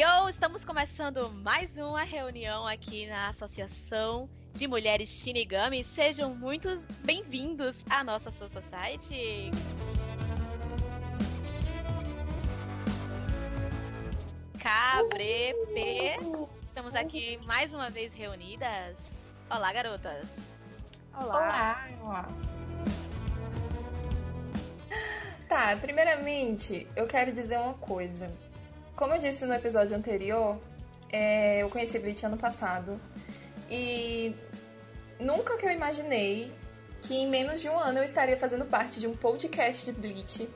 Yo, estamos começando mais uma reunião aqui na Associação de Mulheres Shinigami. Sejam muitos bem-vindos à nossa Soul Society. Cabrepe. Estamos aqui mais uma vez reunidas. Olá, garotas. Olá. Olá. Tá, primeiramente, eu quero dizer uma coisa. Como eu disse no episódio anterior, é, eu conheci Bleach ano passado. E nunca que eu imaginei que em menos de um ano eu estaria fazendo parte de um podcast de Bleach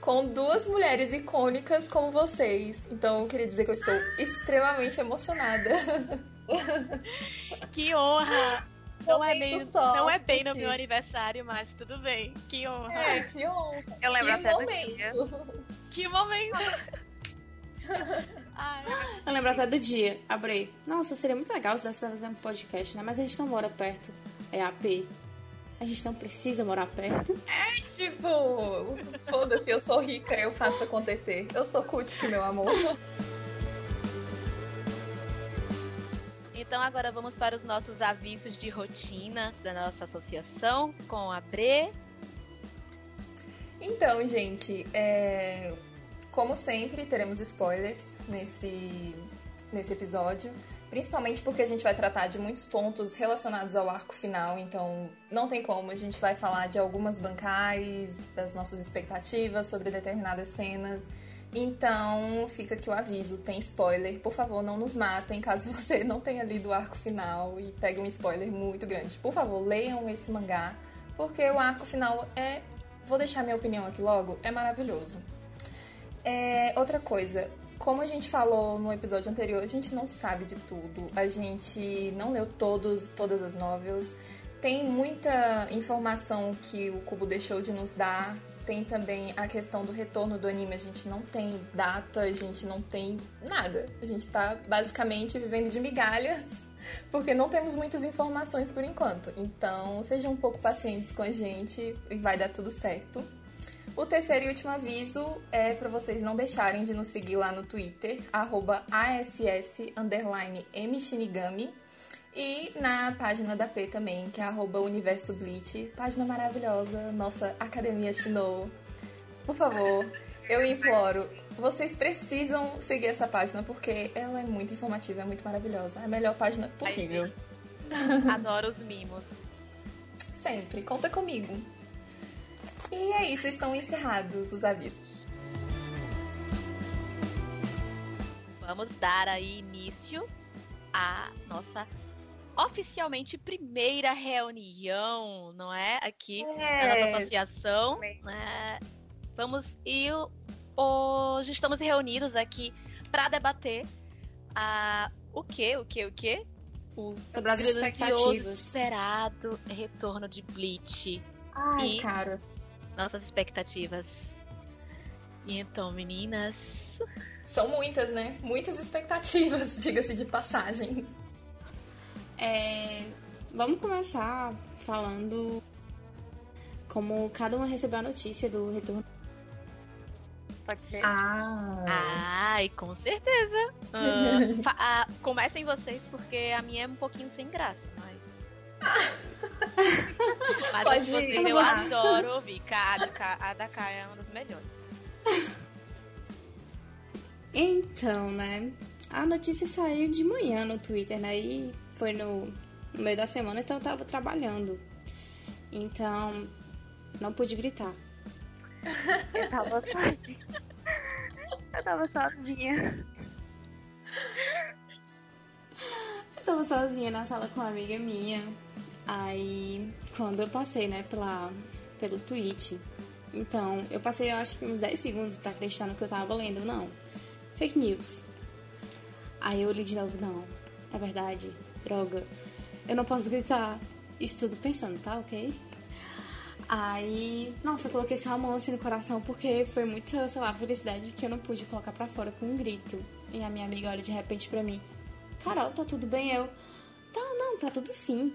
com duas mulheres icônicas como vocês. Então eu queria dizer que eu estou extremamente emocionada. que honra! Não é, bem, não é bem no meu aniversário, mas tudo bem. Que honra. É, que honra. Eu lembro que até momento. do dia. Que momento! Ai, eu lembro até do dia. Abrei. Nossa, seria muito legal se desse pra fazer um podcast, né? Mas a gente não mora perto. É AP. A gente não precisa morar perto. É tipo, foda-se, eu sou rica, eu faço acontecer. Eu sou Kutik, meu amor. Então agora vamos para os nossos avisos de rotina da nossa associação com a Bre. Então, gente, é... como sempre, teremos spoilers nesse, nesse episódio. Principalmente porque a gente vai tratar de muitos pontos relacionados ao arco final, então não tem como, a gente vai falar de algumas bancais, das nossas expectativas sobre determinadas cenas. Então, fica aqui o aviso, tem spoiler. Por favor, não nos matem caso você não tenha lido o arco final e pegue um spoiler muito grande. Por favor, leiam esse mangá, porque o arco final é. Vou deixar minha opinião aqui logo, é maravilhoso. É, outra coisa, como a gente falou no episódio anterior, a gente não sabe de tudo. A gente não leu todos, todas as novels. Tem muita informação que o Cubo deixou de nos dar. Tem também a questão do retorno do anime. A gente não tem data, a gente não tem nada. A gente tá basicamente vivendo de migalhas, porque não temos muitas informações por enquanto. Então, sejam um pouco pacientes com a gente e vai dar tudo certo. O terceiro e último aviso é para vocês não deixarem de nos seguir lá no Twitter, @ass_mshinigami e na página da P também, que é arroba Universo Bleach, página maravilhosa, nossa Academia Shinou. Por favor, eu imploro, vocês precisam seguir essa página porque ela é muito informativa, é muito maravilhosa. É a melhor página possível. Adoro os mimos. Sempre, conta comigo. E é isso, estão encerrados os avisos. Vamos dar aí início à nossa oficialmente primeira reunião, não é? Aqui é. na nossa associação. Né? Vamos e hoje estamos reunidos aqui para debater a o que, o que, o que? O sobre as expectativas. esperado retorno de Bleach. Ai, e cara nossas expectativas. E então, meninas. São muitas, né? Muitas expectativas, diga-se de passagem. É, vamos começar falando como cada uma recebeu a notícia do retorno. Pode ser? Ah. Ai, com certeza. Uh, uh, comecem vocês, porque a minha é um pouquinho sem graça, mas. Pode vocês eu adoro ouvir. A, a da Kai é uma das melhores. Então, né? A notícia saiu de manhã no Twitter, né? E foi no, no meio da semana, então eu tava trabalhando. Então, não pude gritar. Eu tava sozinha. Eu tava sozinha. Eu tava sozinha na sala com uma amiga minha. Aí, quando eu passei, né, pela, pelo tweet, então, eu passei, eu acho que uns 10 segundos para acreditar no que eu tava lendo. Não, fake news. Aí eu li de novo, não, é verdade, droga. Eu não posso gritar isso tudo pensando, tá, ok? Aí, nossa, eu coloquei esse romance no coração porque foi muita, sei lá, felicidade que eu não pude colocar para fora com um grito. E a minha amiga olha de repente pra mim: Carol, tá tudo bem? Eu, tá, não, tá tudo sim.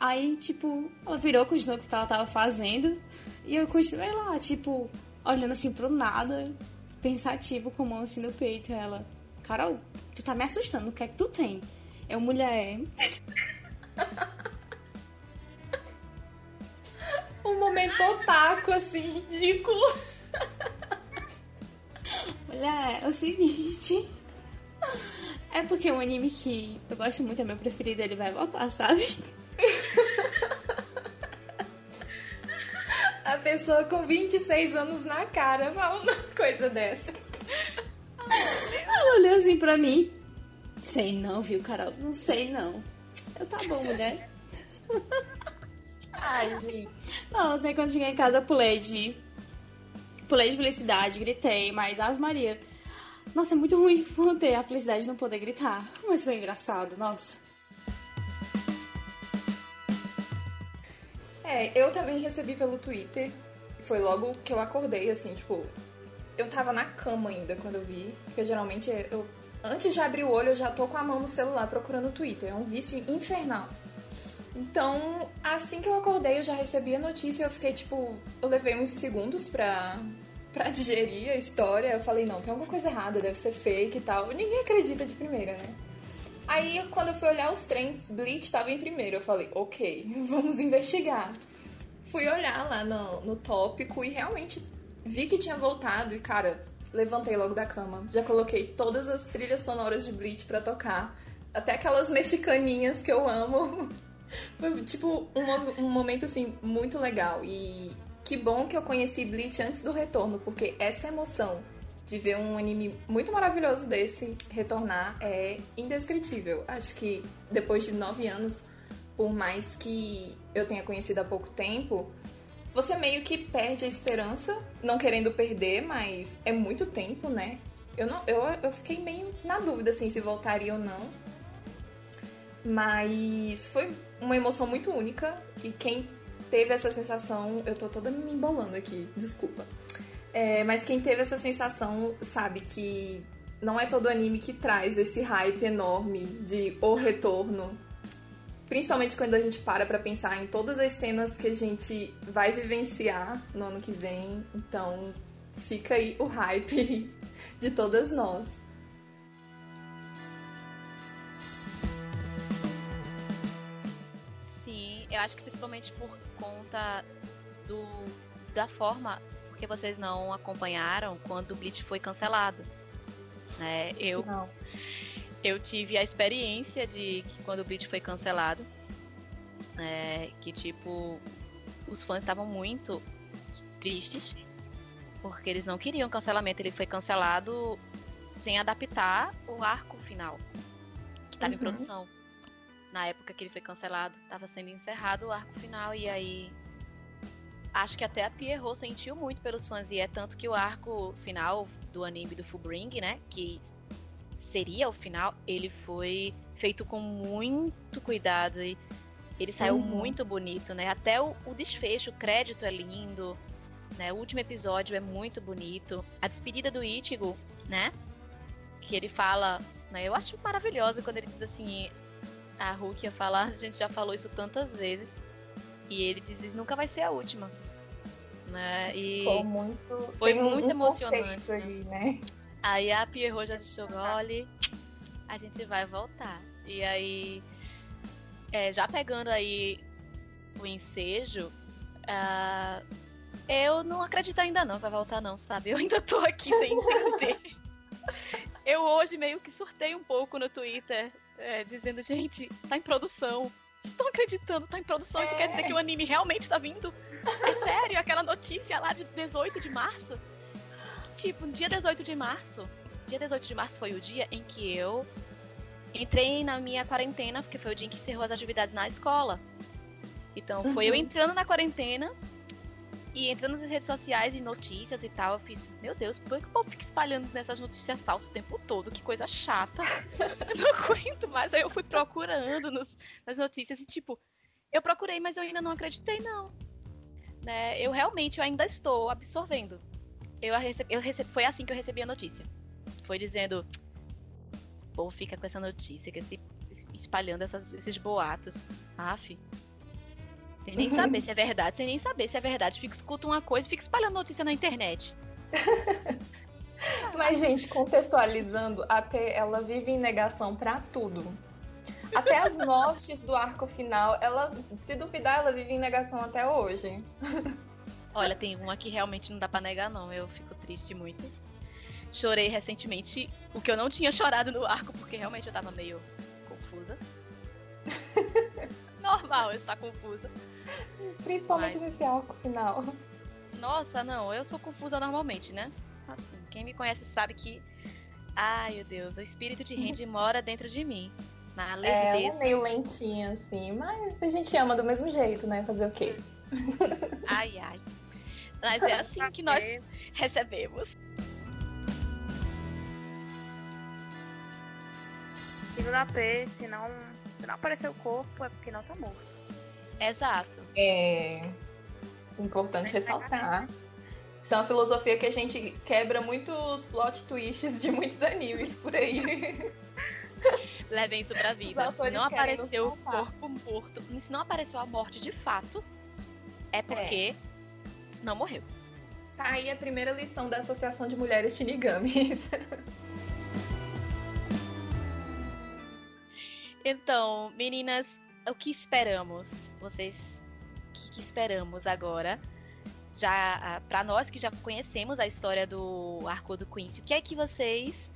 Aí, tipo, ela virou, continuou o que ela tava fazendo. E eu continuei lá, tipo, olhando assim pro nada, pensativo, com a mão assim no peito. Ela, Carol, tu tá me assustando, o que é que tu tem? Eu, mulher. um momento otaku, assim, ridículo. Mulher, é o seguinte. É porque um anime que eu gosto muito, é meu preferido, ele vai voltar, sabe? Pessoa com 26 anos na cara fala uma coisa dessa. Ela olhou assim pra mim. Sei não, viu, Carol? Não sei não. Eu, tá bom, mulher. Ai, gente. Não, sei quando cheguei em casa eu pulei de. Pulei de felicidade, gritei, mas Ave Maria. Nossa, é muito ruim manter a felicidade de não poder gritar. Mas foi engraçado, nossa. É, eu também recebi pelo Twitter. Foi logo que eu acordei, assim, tipo. Eu tava na cama ainda quando eu vi. Porque geralmente eu. Antes de abrir o olho, eu já tô com a mão no celular procurando o Twitter. É um vício infernal. Então, assim que eu acordei, eu já recebi a notícia e eu fiquei, tipo. Eu levei uns segundos pra, pra digerir a história. Eu falei, não, tem alguma coisa errada, deve ser fake e tal. Ninguém acredita de primeira, né? Aí, quando eu fui olhar os trends, Bleach tava em primeiro. Eu falei, ok, vamos investigar. Fui olhar lá no, no tópico e realmente vi que tinha voltado. E, cara, levantei logo da cama. Já coloquei todas as trilhas sonoras de Bleach pra tocar. Até aquelas mexicaninhas que eu amo. Foi, tipo, um, um momento, assim, muito legal. E que bom que eu conheci Bleach antes do retorno, porque essa emoção de ver um anime muito maravilhoso desse retornar é indescritível. Acho que depois de nove anos, por mais que eu tenha conhecido há pouco tempo, você meio que perde a esperança, não querendo perder, mas é muito tempo, né? Eu, não, eu, eu fiquei meio na dúvida assim, se voltaria ou não. Mas foi uma emoção muito única e quem teve essa sensação, eu tô toda me embolando aqui, desculpa. É, mas quem teve essa sensação sabe que não é todo anime que traz esse hype enorme de o retorno. Principalmente quando a gente para pra pensar em todas as cenas que a gente vai vivenciar no ano que vem. Então, fica aí o hype de todas nós. Sim, eu acho que principalmente por conta do, da forma porque vocês não acompanharam quando o Bleach foi cancelado. Né? Eu, Não. eu tive a experiência de que quando o Bleach foi cancelado, né, que tipo, os fãs estavam muito tristes, porque eles não queriam cancelamento. Ele foi cancelado sem adaptar o arco final, que estava em Uhum. produção. Na época que ele foi cancelado, estava sendo encerrado o arco final, e aí acho que até a Pierrot sentiu muito pelos fãs e é tanto que o arco final do anime do Fullbring, né, que seria o final, ele foi feito com muito cuidado e ele saiu Uhum. muito bonito, né? Até o, o desfecho, o crédito é lindo, né? O último episódio é muito bonito. A despedida do Ichigo, né? Que ele fala, né? Eu acho maravilhosa quando ele diz assim, a Rukia fala, a gente já falou isso tantas vezes. E ele diz, nunca vai ser a última. Né? E Ficou muito. Foi muito um emocionante, conceito ali, né? aí a Pierrot já chegou, olha, a gente vai voltar. E aí, é, já pegando aí o ensejo, ah, eu não acredito ainda não que vai voltar não, sabe? Eu ainda tô aqui sem entender. Eu hoje meio que surtei um pouco no Twitter, é, dizendo, gente, tá em produção. Estão acreditando? Tá em produção? Isso É. quer dizer que o anime realmente tá vindo? É sério? Aquela notícia lá de 18 de março? Tipo, no dia 18 de março, dia 18 de março foi o dia em que eu entrei na minha quarentena, porque foi o dia em que encerrou as atividades na escola. Então, foi eu Uhum. entrando na quarentena e entrando nas redes sociais e notícias e tal. Eu fiz, meu Deus, por que o povo fica espalhando nessas notícias falsas o tempo todo? Que coisa chata. eu não aguento mais. Aí eu fui procurando nos- nas notícias e, tipo, eu procurei, mas eu ainda não acreditei, não. Né? Eu realmente eu ainda estou absorvendo. Eu recebi, eu recebi, foi assim que eu recebi a notícia. Foi dizendo, o povo fica com essa notícia, que esse, espalhando essas- esses boatos. Aff. Sem nem saber se é verdade, sem nem saber se é verdade. Fica escuta uma coisa e fica espalhando notícia na internet. Mas, gente, contextualizando, a P, ela vive em negação pra tudo. Até as mortes do arco final, ela, se duvidar, ela vive em negação até hoje. Olha, tem uma que realmente não dá pra negar, não. Eu fico triste muito. Chorei recentemente, o que eu não tinha chorado no arco, porque realmente eu tava meio confusa. Normal eu estar confusa. Principalmente Mas... nesse arco final. Nossa, não, eu sou confusa normalmente, né? Assim, quem me conhece sabe que. Ai, meu Deus, o espírito de Randy mora dentro de mim. Na leveza. É, ela é meio lentinha, assim, mas a gente ama do mesmo jeito, né? Fazer o quê? Ai, ai. Mas é assim que nós recebemos. Segundo a P, se não, se não aparecer o corpo, é porque não tá morto. Exato. É importante ressaltar. Isso é uma filosofia que a gente quebra muitos plot twists de muitos animes por aí. Levem isso pra vida. Se não apareceu o corpo morto, se não apareceu a morte de fato, é porque é. não morreu. Tá aí a primeira lição da Associação de Mulheres Shinigamis. então, meninas, o que esperamos? Vocês, o que, que esperamos agora? Já ah, para nós que já conhecemos a história do arco do Quincy, o que é que vocês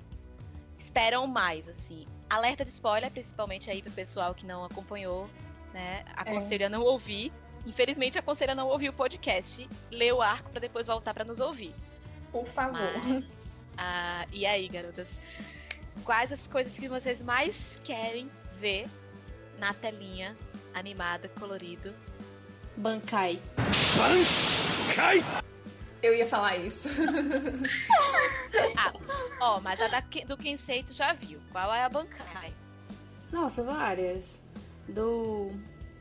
esperam mais, assim? Alerta de spoiler, principalmente aí pro pessoal que não acompanhou, né? Aconselho é. a não ouvir. Infelizmente, aconselho a não ouvir o podcast, ler o arco para depois voltar para nos ouvir. Por favor. Mas, ah, e aí, garotas? Quais as coisas que vocês mais querem ver na telinha animada, colorido? Bankai. Bankai! Eu ia falar isso. ah, ó, mas a da, do Kensei tu já viu. Qual é a Bankai? Nossa, várias. Do,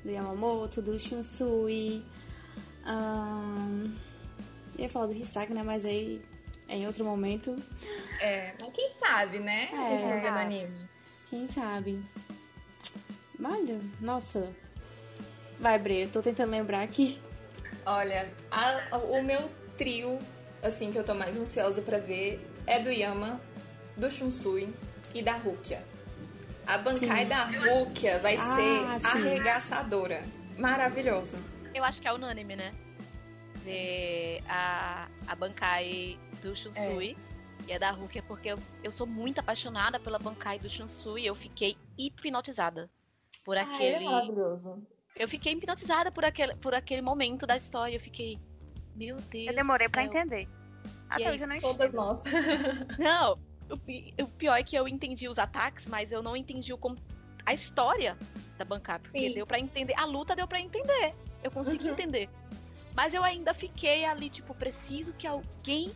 do Yamamoto, do Shunsui. Um, ia falar do Hisaki, né? Mas aí é em outro momento. É, mas quem sabe, né? É, a gente não vê no anime. Quem sabe. Olha, nossa. Vai, Bre, eu tô tentando lembrar aqui. Olha, a, o meu trio, assim, que eu tô mais ansiosa para ver é do Yama, do Shunsui e da Rukia. A Bankai sim. da Rukia vai ah, ser sim. arregaçadora. Maravilhosa. Eu acho que é unânime, né? Ver a, a Bankai do Shunsui é. e a da Rukia, porque eu, eu sou muito apaixonada pela Bankai do Shunsui. Eu fiquei hipnotizada por ah, aquele. É maravilhoso. Eu fiquei hipnotizada por aquele, por aquele momento da história. Eu fiquei, meu Deus. Eu demorei para entender. Até é hoje eu não. Todas nós. não, o, o, pior é que eu entendi os ataques, mas eu não entendi o, a história da bancada. Porque Sim. deu para entender. A luta deu para entender. Eu consegui uhum. entender. Mas eu ainda fiquei ali, tipo, preciso que alguém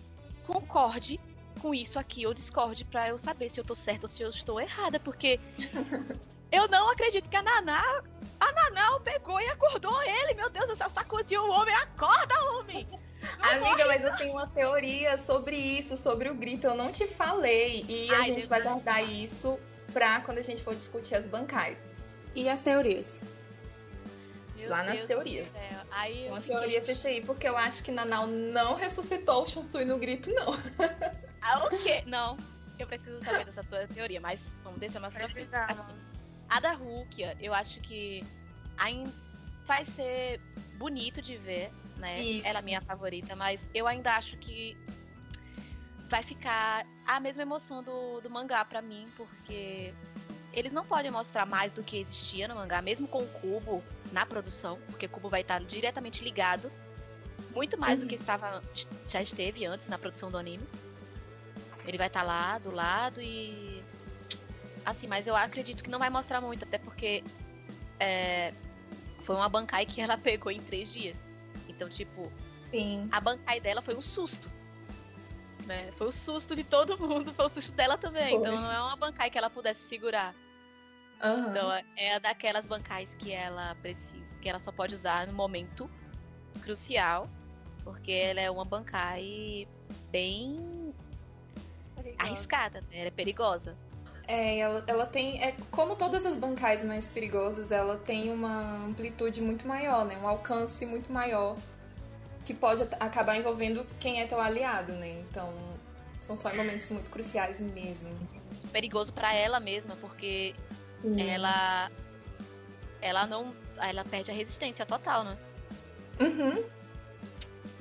concorde com isso aqui ou discorde para eu saber se eu tô certa ou se eu estou errada, porque eu não acredito que a Naná a Nanau pegou e acordou ele. Meu Deus do céu, sacudiu o homem. Acorda, homem! Não Amiga, mas eu tenho uma teoria sobre isso, sobre o grito. Eu não te falei. E Ai, a gente vai guardar isso pra quando a gente for discutir as bancais. E as teorias? Meu Lá Deus nas teorias. Aí, uma teoria aí, porque eu acho que Nanau não ressuscitou o Shunsui no grito, não. Ah, o quê? Não. Eu preciso saber dessa tua teoria, mas vamos deixar mais pra frente. Assim. A da Rukia, eu acho que ainda vai ser bonito de ver, né? Isso. Ela é a minha favorita, mas eu ainda acho que vai ficar a mesma emoção do, do mangá para mim, porque eles não podem mostrar mais do que existia no mangá, mesmo com o Cubo na produção, porque o Cubo vai estar diretamente ligado, muito mais uhum. do que estava já esteve antes na produção do anime. Ele vai estar lá do lado e assim, mas eu acredito que não vai mostrar muito, até porque é, foi uma Bankai que ela pegou em três dias. Então, tipo, Sim. a Bankai dela foi um susto. Né? Foi o susto de todo mundo, foi o susto dela também. Foi. Então não é uma Bankai que ela pudesse segurar. Uhum. Então é daquelas bancais que ela precisa, que ela só pode usar no momento crucial, porque ela é uma bancai bem perigosa. arriscada, né? Ela é perigosa. É, ela, ela tem. É, como todas as bancais mais perigosas, ela tem uma amplitude muito maior, né? Um alcance muito maior. Que pode acabar envolvendo quem é teu aliado, né? Então, São só momentos muito cruciais mesmo. Perigoso pra ela mesma, porque Sim. ela. Ela não. Ela perde a resistência total, né? Uhum.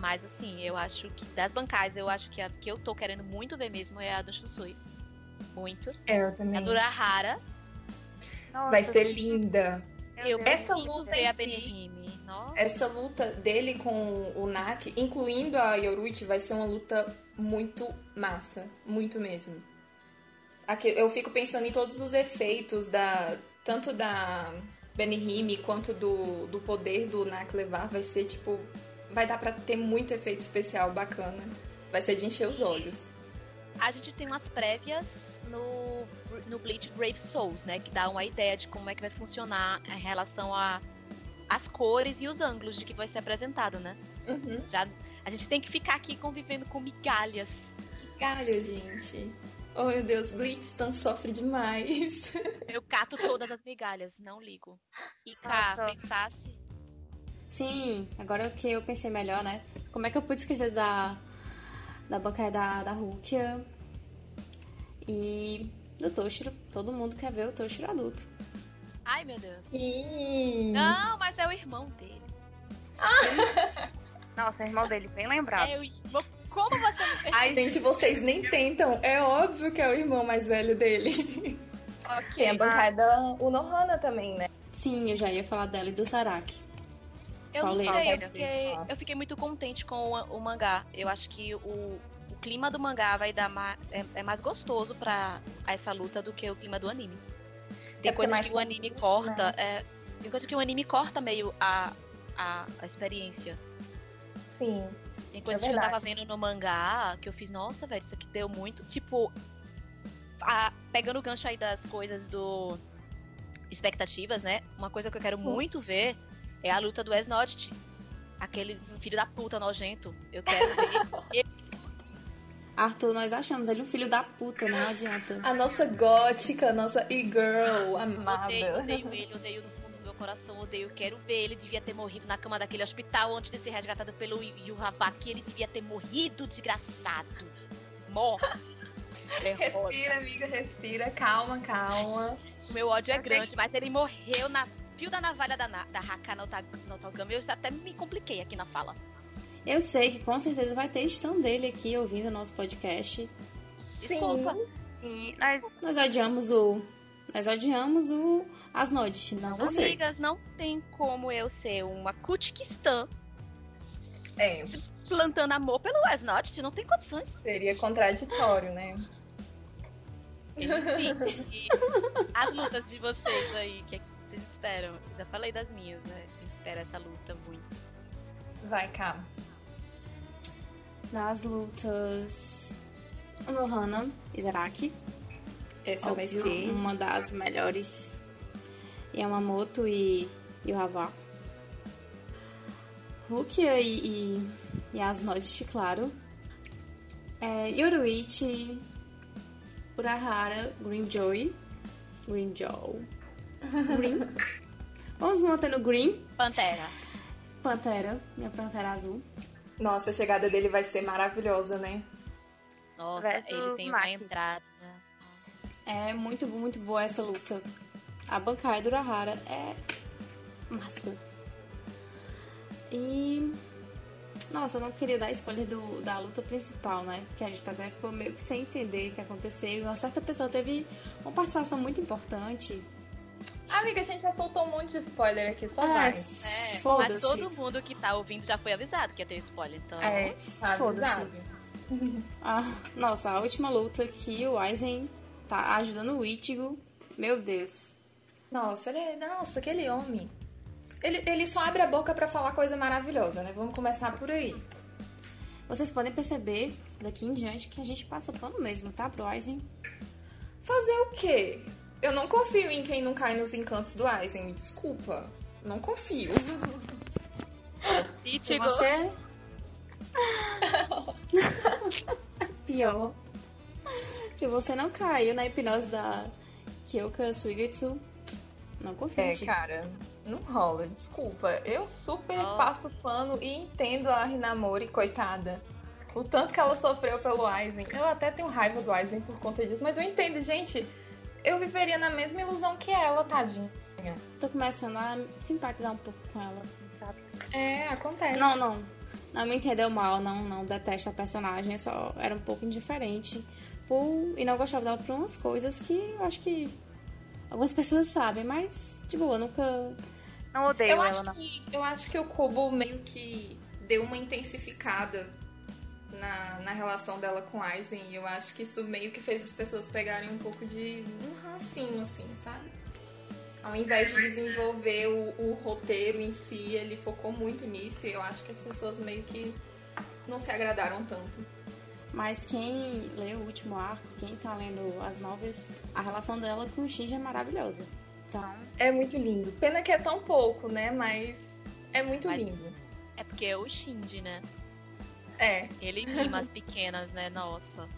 Mas assim, eu acho que das bancais, eu acho que a que eu tô querendo muito ver mesmo é a do Shusui. Muito. É, eu A também. do Rara. Nossa, Vai ser linda. Eu. Essa luta ver em a si- Benihime. Nossa. Essa luta dele com o Nak, incluindo a Yoruichi, vai ser uma luta muito massa. Muito mesmo. Aqui, eu fico pensando em todos os efeitos da. Tanto da Benihime quanto do, do poder do Nak levar. Vai ser tipo. Vai dar pra ter muito efeito especial bacana. Vai ser de encher os olhos. A gente tem umas prévias no, no Bleach Brave Souls, né? Que dá uma ideia de como é que vai funcionar em relação a as cores e os ângulos de que vai ser apresentado, né? Uhum. Já, a gente tem que ficar aqui convivendo com migalhas. Galho, gente. Oh meu Deus, Blitzstan sofre demais. Eu cato todas as migalhas, não ligo. E cá, Nossa. pensasse. Sim, agora que eu pensei melhor, né? Como é que eu pude esquecer da, da bancada da, da Rukia e do Toshiro? Todo mundo quer ver o Toshiro adulto. Ai, meu Deus. Sim. Não, mas é o irmão dele. Nossa, o irmão dele, bem lembrado. É o irmão. Como você? Ai, gente, vocês nem tentam. É óbvio que é o irmão mais velho dele. Ok. Tem a bancada Unohana também, né? Sim, eu já ia falar dela e do Saraki. Eu não sei, eu fiquei, eu fiquei muito contente com o, o mangá. Eu acho que o, o clima do mangá vai dar mais, é, é mais gostoso pra essa luta do que o clima do anime. Tem É coisas que o anime corta, é, tem coisa que o anime corta meio a, a, a experiência. Sim. Tem coisas É que eu tava vendo no mangá que eu fiz, nossa, velho, isso aqui deu muito. Tipo, a- pegando o gancho aí das coisas do. expectativas, né? Uma coisa que eu quero muito ver é a luta do Esnodit. Aquele filho da puta nojento. Eu quero ver. Arthur, nós achamos ele um filho da puta, não adianta. A nossa gótica, a nossa e-girl amada. odeio, odeio ele, odeio no fundo do meu coração, odeio. Quero ver. Ele devia ter morrido na cama daquele hospital antes de ser resgatado pelo Yuhavaki. Ele devia ter morrido, desgraçado. Morre. Respira, amiga, respira. Calma, calma. O meu ódio é grande, mas ele morreu na fio da navalha da, na, da Haka no, Ta- no Togami. Eu já até me compliquei aqui na fala. Eu sei que com certeza vai ter stand dele aqui ouvindo o nosso podcast. Desculpa. Sim, nós, Nós odiamos o. Nós odiamos o Asnodit, não você. Amigas, não tem como eu ser uma Kutikistan É, plantando amor pelo Wesnot, não tem condições. seria contraditório, né? Enfim, as lutas de vocês aí, o que, é que vocês esperam? Já falei das minhas, né? Eu espero essa luta muito. Vai, cá. Nas lutas. Nohana e Zaraki. Essa vai Óbvio, ser. uma das melhores. Yamamoto e, e o Havá. Rukia e, e, e Asnodit, claro. É, Yoruichi, Urahara, Greenjoy. Greenjoy. Green. Vamos manter no Green. Pantera. Pantera, minha Pantera Azul. Nossa, a chegada dele vai ser maravilhosa, né? Nossa, Versus ele tem uma Maki. entrada. É muito, muito boa essa luta. A bancada do Urahara é massa. E. Nossa, eu não queria dar spoiler do, da luta principal, né? Que a gente até ficou meio que sem entender o que aconteceu. E uma certa pessoa teve uma participação muito importante. Amiga, a gente já soltou um monte de spoiler aqui, só É, vai. É, mas foda-se. todo mundo que tá ouvindo já foi avisado que ia ter spoiler, então. É, Tá foda-se. Ah, nossa, a última luta que o Aizen tá ajudando o Ichigo. Meu Deus. Nossa, ele é... Nossa, aquele homem. Ele, ele só abre a boca pra falar coisa maravilhosa, né? Vamos começar por aí. Vocês podem perceber daqui em diante que a gente passa pano mesmo, tá? Pro Aizen. Fazer o quê? Eu não confio em quem não cai nos encantos do Aizen, me desculpa. Não confio. E Se chegou. você. Pior. Se você não caiu na hipnose da Kyoka Suigetsu, não confie. É, cara, não rola, desculpa. Eu super Ó. passo pano e entendo a Hinamori, coitada. O tanto que ela sofreu pelo Aizen. Eu até tenho raiva do Aizen por conta disso, mas eu entendo, gente. Eu viveria na mesma ilusão que ela, tadinha. Tô começando a simpatizar um pouco com ela, assim, sabe? É, acontece. Não, não. Não me entendeu mal, não, não detesto a personagem, só era um pouco indiferente. Por, e não gostava dela por umas coisas que eu acho que algumas pessoas sabem, mas, de boa, nunca. Não odeio Eu ela, acho, não. que, eu acho que o Kubo meio que deu uma intensificada na, na relação dela com Aizen. E eu acho que isso meio que fez as pessoas pegarem um pouco de um rancinho, assim, sabe? Ao invés de desenvolver o, o roteiro em si, ele focou muito nisso. E eu acho que as pessoas meio que não se agradaram tanto. Mas quem lê o último arco, quem tá lendo as novels, a relação dela com o Shinji é maravilhosa. Então, É muito lindo. Pena que é tão pouco, né? Mas é muito Mas- lindo. É porque é o Shinji, né? É, Ele mima as pequenas, né? Nossa.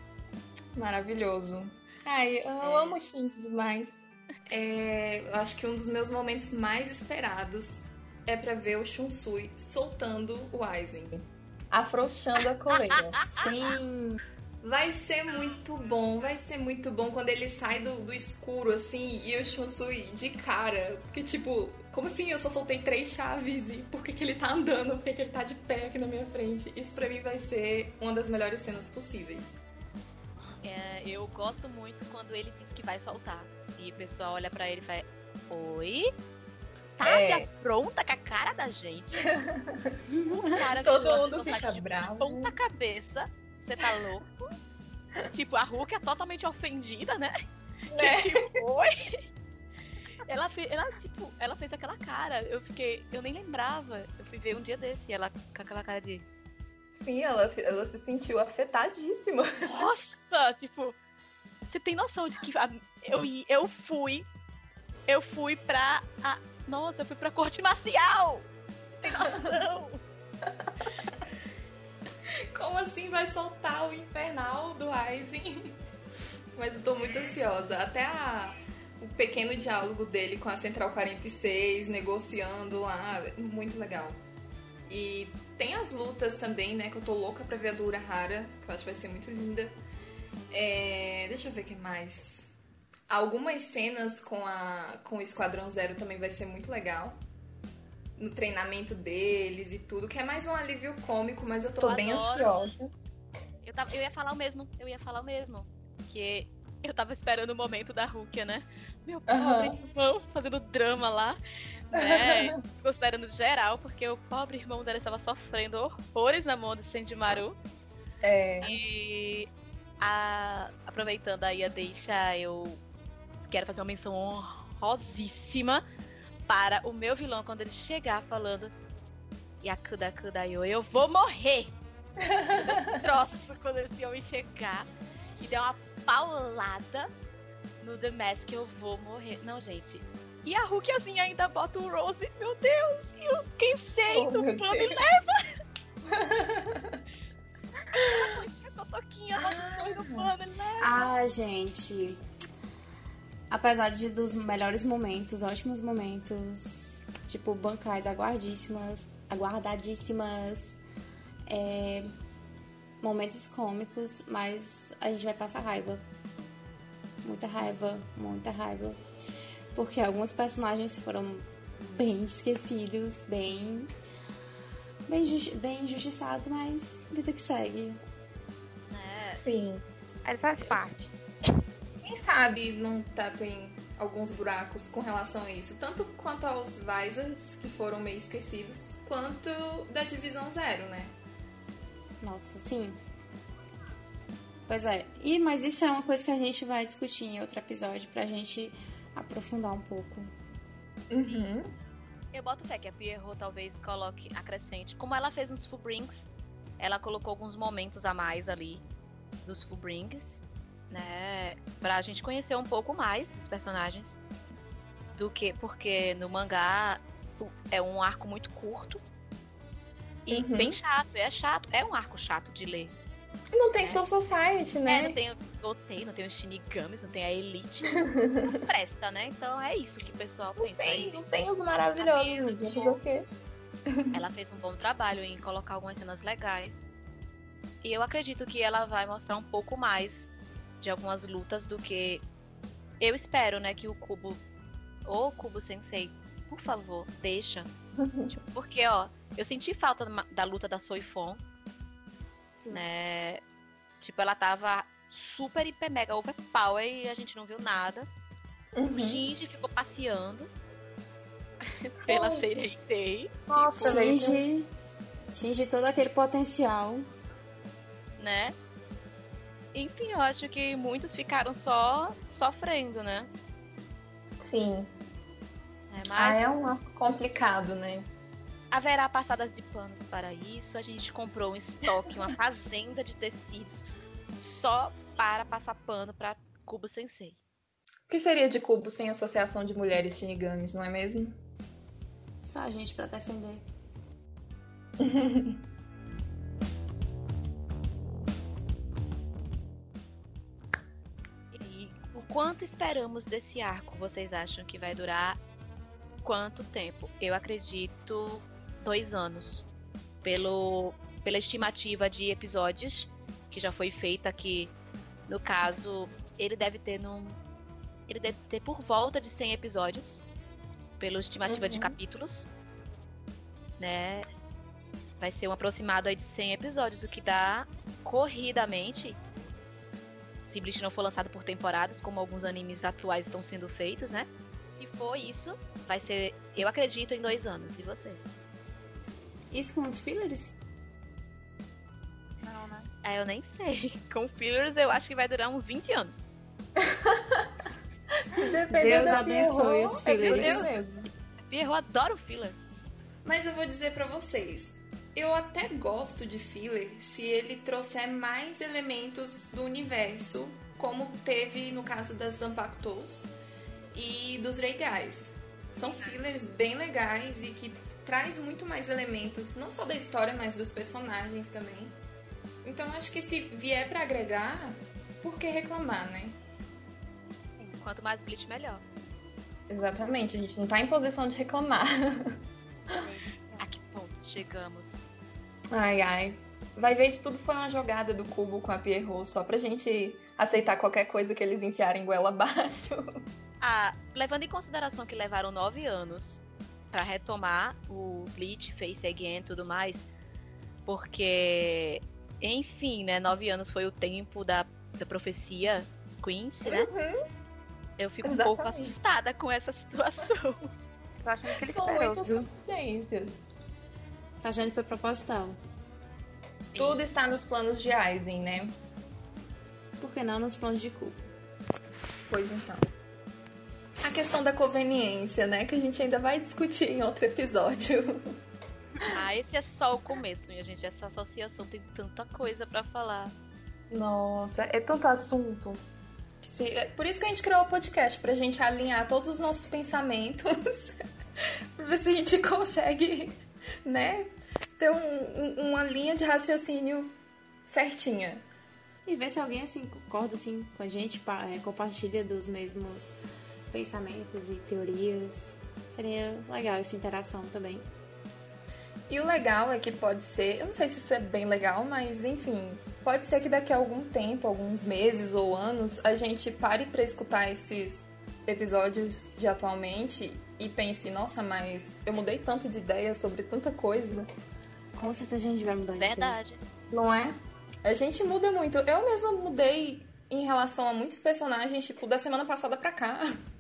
maravilhoso. Ai, eu É. amo o Shinji demais. É, eu acho que um dos meus momentos mais esperados é pra ver o Shunsui soltando o Aizen. Afrouxando a coleira. sim. Vai ser muito bom, vai ser muito bom quando ele sai do, do escuro, assim, e o Shunsui de cara. Porque, tipo, como assim eu só soltei três chaves e por que, que ele tá andando? Por que, que ele tá de pé aqui na minha frente? Isso pra mim vai ser uma das melhores cenas possíveis. É, eu gosto muito quando ele diz que vai soltar. E o pessoal olha pra ele e fala: Oi? Tá É. de afronta com a cara da gente. O cara Todo mundo fica de bravo. Ponta cabeça. Você tá louco? tipo, a Hulk é totalmente ofendida, né? Né? Que tipo, oi? Ela, fe- ela, tipo, ela fez aquela cara. Eu fiquei. Eu nem lembrava. Eu fui ver um dia desse. Ela com aquela cara de. Sim, ela, ela se sentiu afetadíssima. Nossa! Tipo, você tem noção de que a- eu, eu fui. Eu fui pra. a- nossa, eu fui pra corte marcial! Tem noção? Como assim vai soltar o infernal do Aizen? Mas eu tô muito ansiosa. Até a- o pequeno diálogo dele com a Central 46, negociando lá, muito legal. E tem as lutas também, né? Que eu tô louca pra ver a do Urahara, que eu acho que vai ser muito linda. É, deixa eu ver o que mais. Algumas cenas com, a, com o Esquadrão Zero também vai ser muito legal. No treinamento deles e tudo, que é mais um alívio cômico, mas eu tô Eu bem adoro. ansiosa. Eu, tava, eu ia falar o mesmo, eu ia falar o mesmo. Que eu tava esperando o momento da Rukia, né? Meu pobre Aham. irmão fazendo drama lá. Né? Considerando geral, porque o pobre irmão dela estava sofrendo horrores na mão do Senjimaru. É. E a- aproveitando aí a deixa, eu quero fazer uma menção honrosíssima para o meu vilão quando ele chegar falando Yakuda Kudayo, eu vou morrer! Troço quando esse homem chegar e der uma paulada no The Mask, eu vou morrer. Não, gente. E a Hulk assim ainda bota o Rose, meu Deus! E o quem sei Oh, do pano e leva! toquinha pano e leva! Ah, gente. Apesar de dos melhores momentos, ótimos momentos, tipo, bancais aguardíssimas, aguardadíssimas, é, momentos cômicos, mas a gente vai passar raiva. Muita raiva, muita raiva. Porque alguns personagens foram bem esquecidos, bem. bem, justi bem injustiçados, mas vida que segue. É, Sim. Aí faz parte. Quem sabe não tá, tem alguns buracos com relação a isso. Tanto quanto aos Visors, que foram meio esquecidos, quanto da Divisão Zero, né? Nossa, sim. Pois é. E, mas isso é uma coisa que a gente vai discutir em outro episódio pra gente aprofundar um pouco. Uhum. Eu boto fé que a Pierrot talvez coloque, acrescente. Como ela fez nos Fullbrings, ela colocou alguns momentos a mais ali dos Fullbrings, né? Pra gente conhecer um pouco mais dos personagens. Do que, porque no mangá é um arco muito curto. E Uhum. bem chato, é chato, é um arco chato de ler. Não tem Soul Society, É, né? não tem o Gotei, não tem os Shinigamis, não tem a Elite. não presta, né? Então é isso que o pessoal Não pensa. tem, não tem os maravilhosos, gente. Fazer o quê? Ela fez um bom trabalho em colocar algumas cenas legais. E eu acredito que ela vai mostrar um pouco mais de algumas lutas do que eu espero, né, que o Cubo ou Cubo Sensei, por favor, deixa. Tipo, porque, ó, eu senti falta da luta da Soifon, né? Tipo, ela tava super, hiper, mega overpower e a gente não viu nada. Uhum. O Shinji ficou passeando pela oh. feira Itei. Nossa, tipo, Shinji, Shinji todo aquele potencial. Né? Enfim, eu acho que muitos ficaram só sofrendo, né? Sim. É, mas... Ah, é um complicado, né? Haverá passadas de panos para isso. A gente comprou um estoque, uma fazenda de tecidos só para passar pano para Cubo Sensei. O que seria de Cubo sem associação de mulheres Shinigamis, não é mesmo? Só a gente para defender. e o quanto esperamos desse arco? Vocês acham que vai durar quanto tempo? Eu acredito dois anos. Pelo, pela estimativa de episódios que já foi feita aqui. No caso, ele deve ter num. Ele deve ter por volta de 100 episódios. Pela estimativa uhum. de capítulos. Né? Vai ser um aproximado aí de 100 episódios, o que dá corridamente. Se Bleach não for lançado por temporadas, como alguns animes atuais estão sendo feitos, né? Se for isso, vai ser, eu acredito, em dois anos. E vocês? Isso com os fillers? É, eu nem sei. Com fillers eu acho que vai durar uns 20 anos. Deus abençoe os fillers. É eu adoro filler. Mas eu vou dizer para vocês, eu até gosto de filler se ele trouxer mais elementos do universo, como teve no caso das Zampactos e dos Guys. São fillers bem legais e que traz muito mais elementos, não só da história, mas dos personagens também. Então acho que se vier para agregar, por que reclamar, né? Sim, quanto mais Bleach, melhor. Exatamente, a gente não tá em posição de reclamar. a que ponto chegamos? Ai, ai. Vai ver se tudo foi uma jogada do Cubo com a Pierrot, só pra gente aceitar qualquer coisa que eles enfiarem goela abaixo. Ah, levando em consideração que levaram nove anos para retomar o Bleach, Face Again e tudo mais, porque enfim, né? Nove anos foi o tempo da, da profecia Quincy, né? Uhum. Eu fico Exatamente. um pouco assustada com essa situação. Tô achando que ele São esperou, muitas coincidências. Tá achando que foi proposital. Sim. Tudo está nos planos de Aizen, né? Por que não nos planos de Ku? Pois então. Questão da conveniência, né? Que a gente ainda vai discutir em outro episódio. Ah, esse é só o começo, minha gente. Essa associação tem tanta coisa para falar. Nossa, é tanto assunto. Sim, é por isso que a gente criou o podcast, pra gente alinhar todos os nossos pensamentos. pra ver se a gente consegue, né, ter um, um, uma linha de raciocínio certinha. E ver se alguém, assim, concorda, assim, com a gente, é, compartilha dos mesmos pensamentos e teorias. Seria legal essa interação também. E o legal é que pode ser, eu não sei se isso é bem legal, mas enfim, pode ser que daqui a algum tempo, alguns meses ou anos, a gente pare para escutar esses episódios de atualmente e pense, nossa, mas eu mudei tanto de ideia sobre tanta coisa. Com certeza a gente vai mudar Verdade. Não é? A gente muda muito. Eu mesma mudei em relação a muitos personagens, tipo, da semana passada pra cá.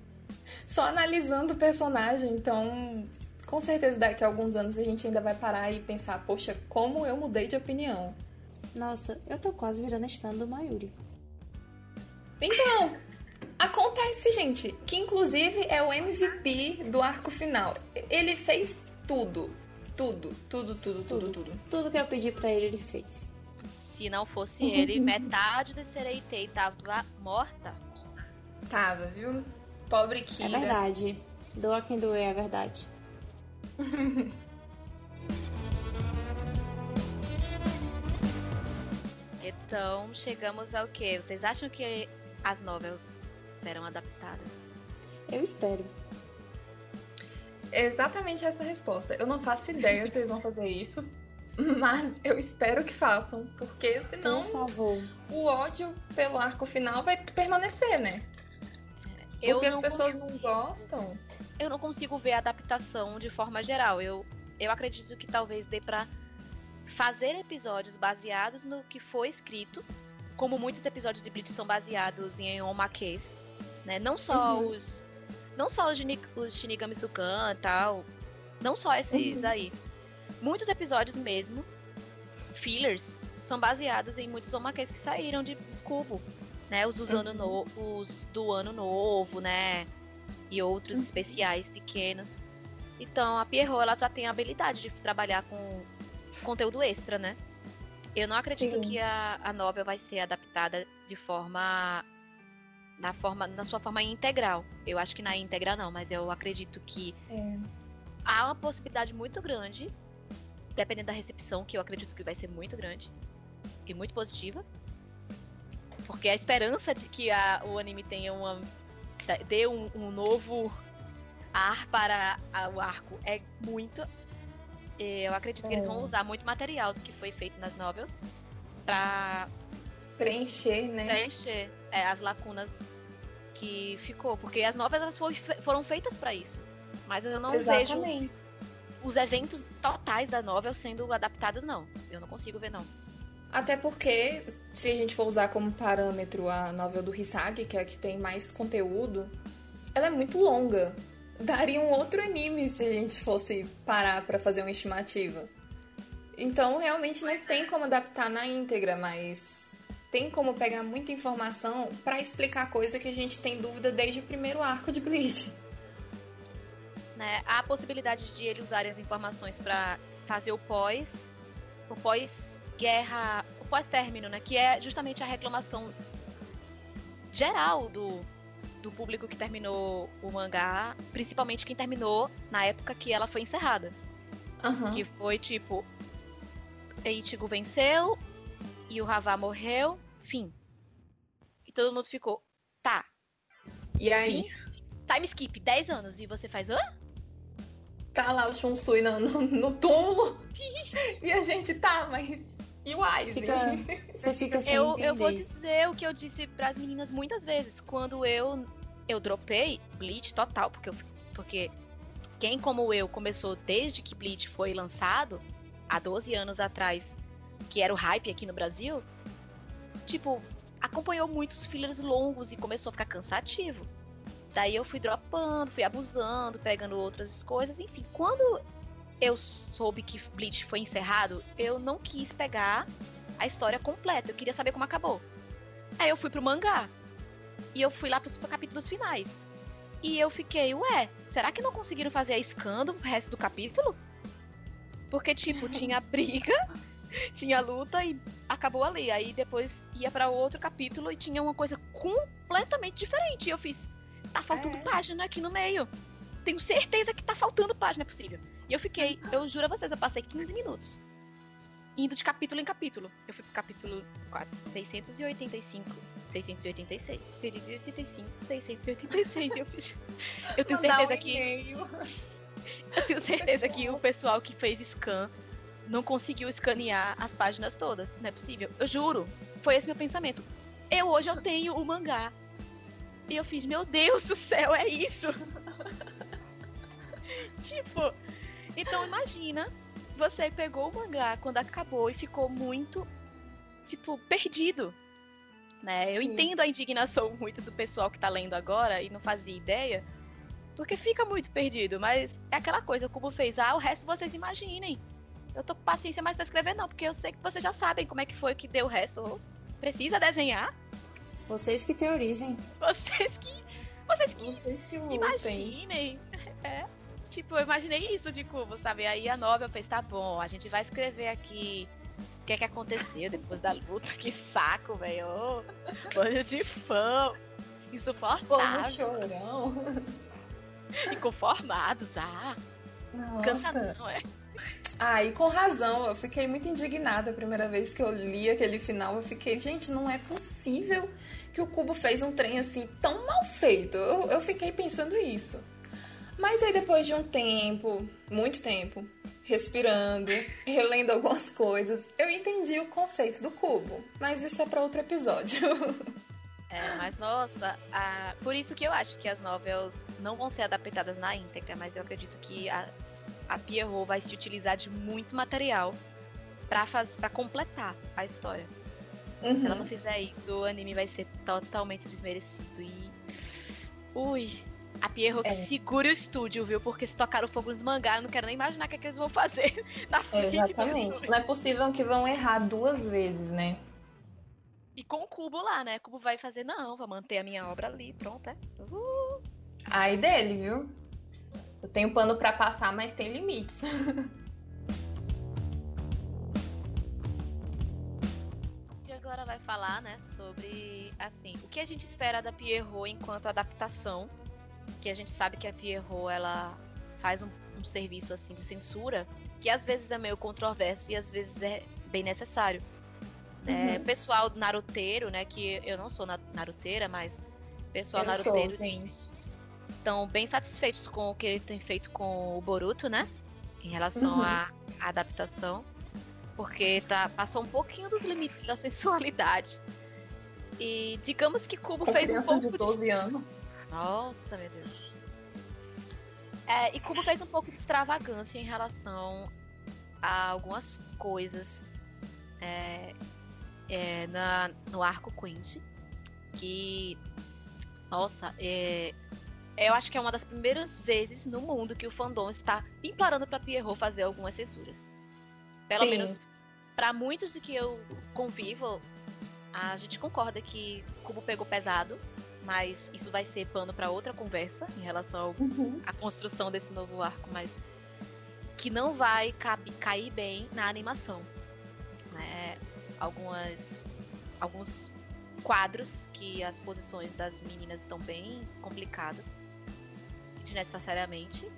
Só analisando o personagem, então com certeza daqui a alguns anos a gente ainda vai parar e pensar, poxa, como eu mudei de opinião. Nossa, eu tô quase virando stand do Mayuri. Então, acontece, gente, que inclusive é o MVP do arco final. Ele fez tudo. Tudo, tudo, tudo, tudo, tudo. Tudo que eu pedi para ele, ele fez. Se não fosse ele, metade de Sereitei tava morta. Tava, viu? Pobre Kira. É verdade. Doa quem doer, é verdade. então, chegamos ao que? Vocês acham que as novelas serão adaptadas? Eu espero. Exatamente essa resposta. Eu não faço ideia se eles vão fazer isso. Mas eu espero que façam, porque senão Por favor. o ódio pelo arco final vai permanecer, né? Eu Porque as pessoas consigo- não gostam. eu não consigo ver a adaptação de forma geral. Eu, eu acredito que talvez dê pra fazer episódios baseados no que foi escrito, como muitos episódios de Bleach são baseados em omakase, né? Não só Uhum. os não só os, os Shinigami Sukan e tal, não só esses Uhum. aí. Muitos episódios mesmo, fillers, são baseados em muitos omakase que saíram de Cubo, né? Os, dos ano no- os do ano novo, né? e outros Uhum. especiais pequenos. Então a Pierrot ela já tem a habilidade de trabalhar com conteúdo extra, né? Eu não acredito Sim. que a, a novel vai ser adaptada de forma na forma na sua forma integral. Eu acho que na íntegra não, mas eu acredito que É. há uma possibilidade muito grande, dependendo da recepção, que eu acredito que vai ser muito grande e muito positiva. Porque a esperança de que a- o anime tenha uma. dê um, um novo ar para a- o arco é muito. Eu acredito que eles É. vão usar muito material do que foi feito nas novels pra Preencher, né? preencher é, as lacunas que ficou. Porque as novelas elas foram feitas pra isso. Mas eu não vejo Exatamente. os eventos totais da novel sendo adaptados, não. Eu não consigo ver, não. Até porque, se a gente for usar como parâmetro a novel do Hisagi, que é a que tem mais conteúdo, ela é muito longa. Daria um outro anime se a gente fosse parar pra fazer uma estimativa. Então, realmente não tem como adaptar na íntegra, mas tem como pegar muita informação pra explicar coisa que a gente tem dúvida desde o primeiro arco de Bleach. Né? Há a possibilidade de ele usar as informações pra fazer o pós, o pós-guerra, o pós-término, né? Que é justamente a reclamação geral do, do público que terminou o mangá, principalmente quem terminou na época que ela foi encerrada. Aham. Que foi tipo. Eiichigo venceu e o Havá morreu, fim. E todo mundo ficou, tá, E aí? time skip, 10 anos, e você faz, hã? Tá lá o Shunsui no, no, no túmulo. e a gente tá, mas. E o Aizen? Fica- Você fica sem Eu, entender. eu vou dizer o que eu disse pras meninas muitas vezes. Quando eu eu dropei Bleach total, porque, eu, porque quem como eu começou desde que Bleach foi lançado, há 12 anos atrás, que era o hype aqui no Brasil, tipo, acompanhou muitos fillers longos e começou a ficar cansativo. Daí eu fui dropando, fui abusando, pegando outras coisas, enfim. Quando eu soube que Bleach foi encerrado, eu não quis pegar a história completa. Eu queria saber como acabou. Aí eu fui pro mangá. E eu fui lá pros capítulos finais. E eu fiquei, ué, será que não conseguiram fazer a scan do resto do capítulo? Porque, tipo, tinha briga, tinha luta e acabou ali. Aí depois ia pra outro capítulo e tinha uma coisa completamente diferente. E eu fiz, tá faltando É. página aqui no meio. Tenho certeza que tá faltando página, é possível. E eu fiquei, eu juro a vocês, eu passei 15 minutos indo de capítulo em capítulo. Eu fui pro capítulo 4, 685, 686, 685, 686. Eu, fiz... eu tenho Mandar um certeza que eu tenho certeza que o pessoal que fez scan não conseguiu escanear as páginas todas. Não é possível. Eu juro. Foi esse meu pensamento. Eu hoje eu tenho o mangá. E eu fiz, meu Deus do céu, é isso? tipo, então imagina, você pegou o mangá quando acabou e ficou muito, tipo, perdido. Né? Eu Sim. entendo a indignação muito do pessoal que tá lendo agora e não fazia ideia. Porque fica muito perdido, mas é aquela coisa, o Cubo fez, ah, o resto vocês imaginem. Eu tô com paciência mais pra escrever, não, porque eu sei que vocês já sabem como é que foi que deu o resto. Precisa desenhar? Vocês que teorizem. Vocês que. Vocês que Vocês que imaginem. É. Tipo, eu imaginei isso de Cubo, sabe? Aí a novel fez, tá bom, a gente vai escrever aqui o que é que aconteceu depois da luta. Que saco, velho. Olho de fã. Como Insuportável. chorão. Inconformados. Ah, Nossa. não, é. Ah, e com razão, eu fiquei muito indignada a primeira vez que eu li aquele final. Eu fiquei, gente, não é possível que o Cubo fez um trem assim tão mal feito. Eu, eu fiquei pensando isso. Mas aí depois de um tempo, muito tempo, respirando, relendo algumas coisas, eu entendi o conceito do cubo. Mas isso é para outro episódio. É, mas nossa, a... por isso que eu acho que as novelas não vão ser adaptadas na íntegra, mas eu acredito que a, a Pierrot vai se utilizar de muito material para faz... Pra completar a história. Uhum. Se ela não fizer isso, o anime vai ser totalmente desmerecido. E. Ui, a Pierrot é. que segure o estúdio, viu? Porque se tocar o fogo nos mangá, eu não quero nem imaginar o que, é que eles vão fazer na frente Exatamente. Não é possível que vão errar duas vezes, né? E com o Cubo lá, né? O Cubo vai fazer, não, vou manter a minha obra ali, pronto, é. Uh. Aí dele, viu? Eu tenho pano para passar, mas tem limites. e agora vai falar, né, sobre, assim, o que a gente espera da Pierrot enquanto adaptação. Que a gente sabe que a Pierrot, ela faz um, um serviço, assim, de censura, que às vezes é meio controverso e às vezes é bem necessário. É, uhum. pessoal naruteiro, né? Que eu não sou naruteira, mas pessoal eu naruteiro estão bem satisfeitos com o que ele tem feito com o Boruto, né? Em relação uhum. à adaptação. Porque tá, passou um pouquinho dos limites da sensualidade. E digamos que Kubo com fez um pouco de 12 anos. Nossa, meu Deus. É, e Kubo fez um pouco de extravagância em relação a algumas coisas. É, é, na, no arco Quint, que, nossa, é, eu acho que é uma das primeiras vezes no mundo que o fandom está implorando para Pierrot fazer algumas censuras. Pelo Sim. menos para muitos do que eu convivo, a gente concorda que Cubo pegou pesado, mas isso vai ser pano para outra conversa em relação uhum. à construção desse novo arco, mas que não vai cair bem na animação algumas alguns quadros que as posições das meninas estão bem complicadas desnecessariamente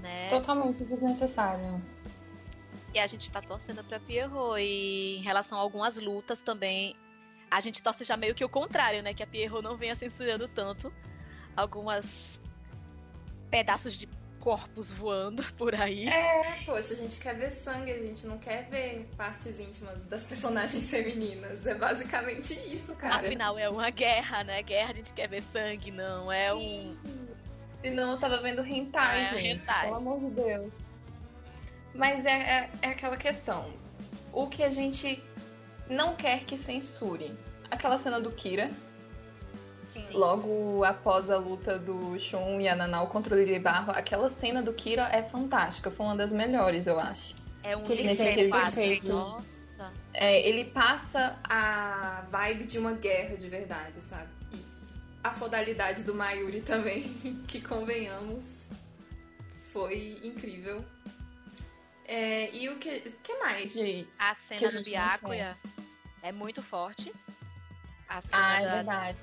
né? Totalmente desnecessário. E a gente tá torcendo pra Pierrot e em relação a algumas lutas também a gente torce já meio que o contrário né que a Pierrot não venha censurando tanto algumas pedaços de corpos voando por aí. É, poxa, a gente quer ver sangue, a gente não quer ver partes íntimas das personagens femininas. É basicamente isso, cara. Afinal, é uma guerra, né? Guerra a gente quer ver sangue, não. É um. Se não, eu tava vendo hentai, é, gente. Hentai. Pelo amor de Deus. Mas é, é, é aquela questão. O que a gente não quer que censure? Aquela cena do Kira, Sim. Logo após a luta do Shun e a Nanau contra o Lily Barro, aquela cena do Kira é fantástica. Foi uma das melhores, eu acho. É um ele perfeito. Nossa. É, ele passa a vibe de uma guerra de verdade, sabe? E a fodalidade do Mayuri também, que convenhamos, foi incrível. É, e o que, que mais de. A cena do Byakuya é muito forte. A cena ah, é da, verdade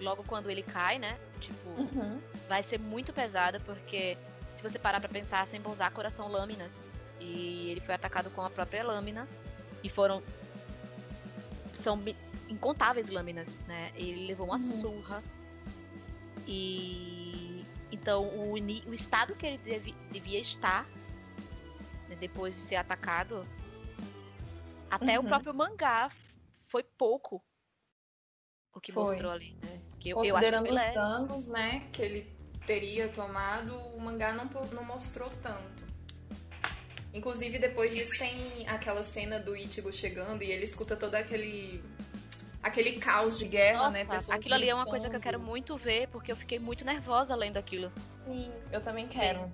logo quando ele cai, né? Tipo, uhum. vai ser muito pesada, porque se você parar pra pensar, sem usar coração lâminas. E ele foi atacado com a própria lâmina. E foram. São incontáveis lâminas, né? Ele levou uma uhum. surra. E. Então, o, o estado que ele devia estar né, depois de ser atacado. Até uhum. o próprio mangá foi pouco o que foi. mostrou ali, né? Que Considerando eu os danos, né, que ele teria tomado, o mangá não, não mostrou tanto. Inclusive, depois disso tem aquela cena do Ichigo chegando e ele escuta todo aquele aquele caos de guerra, né, Nossa, né? aquilo ali é uma coisa que eu quero muito ver, porque eu fiquei muito nervosa lendo aquilo. Sim, eu também quero.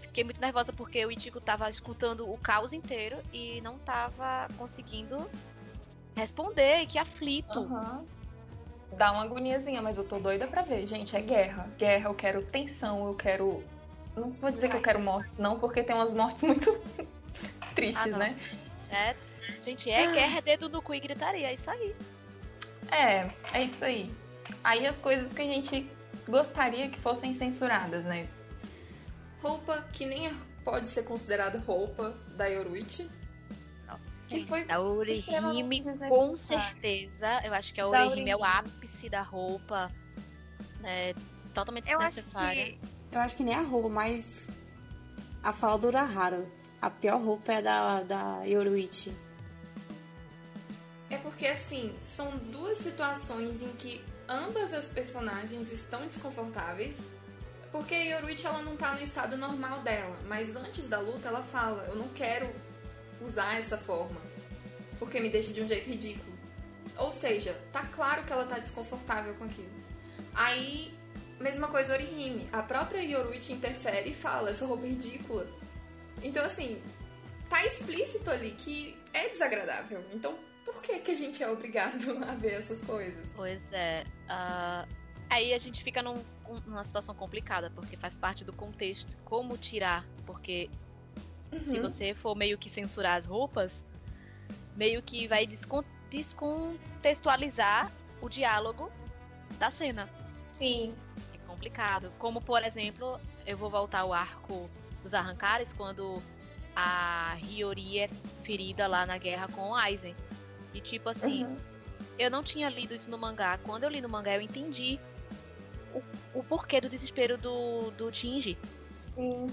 Fiquei muito nervosa porque o Ichigo tava escutando o caos inteiro e não tava conseguindo responder, e que aflito. Uhum. Dá uma agoniazinha, mas eu tô doida pra ver. Gente, é guerra. Guerra, eu quero tensão, eu quero. Não vou dizer Ai. que eu quero mortes, não, porque tem umas mortes muito tristes, ah, né? É, gente, é guerra, é dedo no cu e gritaria, é isso aí. É, é isso aí. Aí as coisas que a gente gostaria que fossem censuradas, né? Roupa que nem pode ser considerada roupa da Yoruichi. Que foi da Orihime, com certeza. Eu acho que a Orihime é o ápice da roupa. Né, totalmente eu desnecessária. Acho que, eu acho que nem a roupa, mas a fala do Urahara. a pior roupa é a da, da Yoruichi. É porque, assim, são duas situações em que ambas as personagens estão desconfortáveis. Porque a Yoruichi, ela não tá no estado normal dela. Mas antes da luta, ela fala, eu não quero usar essa forma. Porque me deixa de um jeito ridículo. Ou seja, tá claro que ela tá desconfortável com aquilo. Aí, mesma coisa Orihime. A própria Yoruichi interfere e fala, essa roupa é ridícula. Então, assim, tá explícito ali que é desagradável. Então, por que, que a gente é obrigado a ver essas coisas? Pois é. Uh, aí a gente fica num, numa situação complicada, porque faz parte do contexto. Como tirar? Porque uhum. se você for meio que censurar as roupas, meio que vai descontextualizar o diálogo da cena. Sim. É complicado. Como, por exemplo, eu vou voltar ao arco dos arrancares quando a Hiyori é ferida lá na guerra com o Aizen. E tipo assim, uhum. eu não tinha lido isso no mangá. Quando eu li no mangá, eu entendi o, o porquê do desespero do, do Shinji. Sim.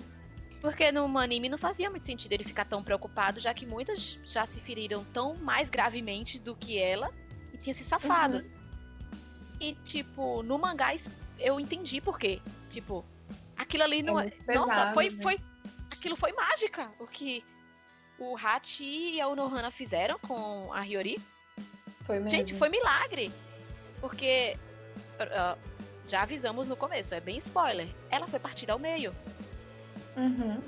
Porque no anime não fazia muito sentido ele ficar tão preocupado, já que muitas já se feriram tão mais gravemente do que ela e tinha se safado. Uhum. E, tipo, no mangá eu entendi por quê. Tipo, aquilo ali não é. Pesado, nossa, foi, né? foi. Aquilo foi mágica. O que o Hachi e a Unohana fizeram com a Hiyori. Foi mesmo. Gente, foi milagre. Porque. Uh, já avisamos no começo, é bem spoiler. Ela foi partida ao meio. Uhum.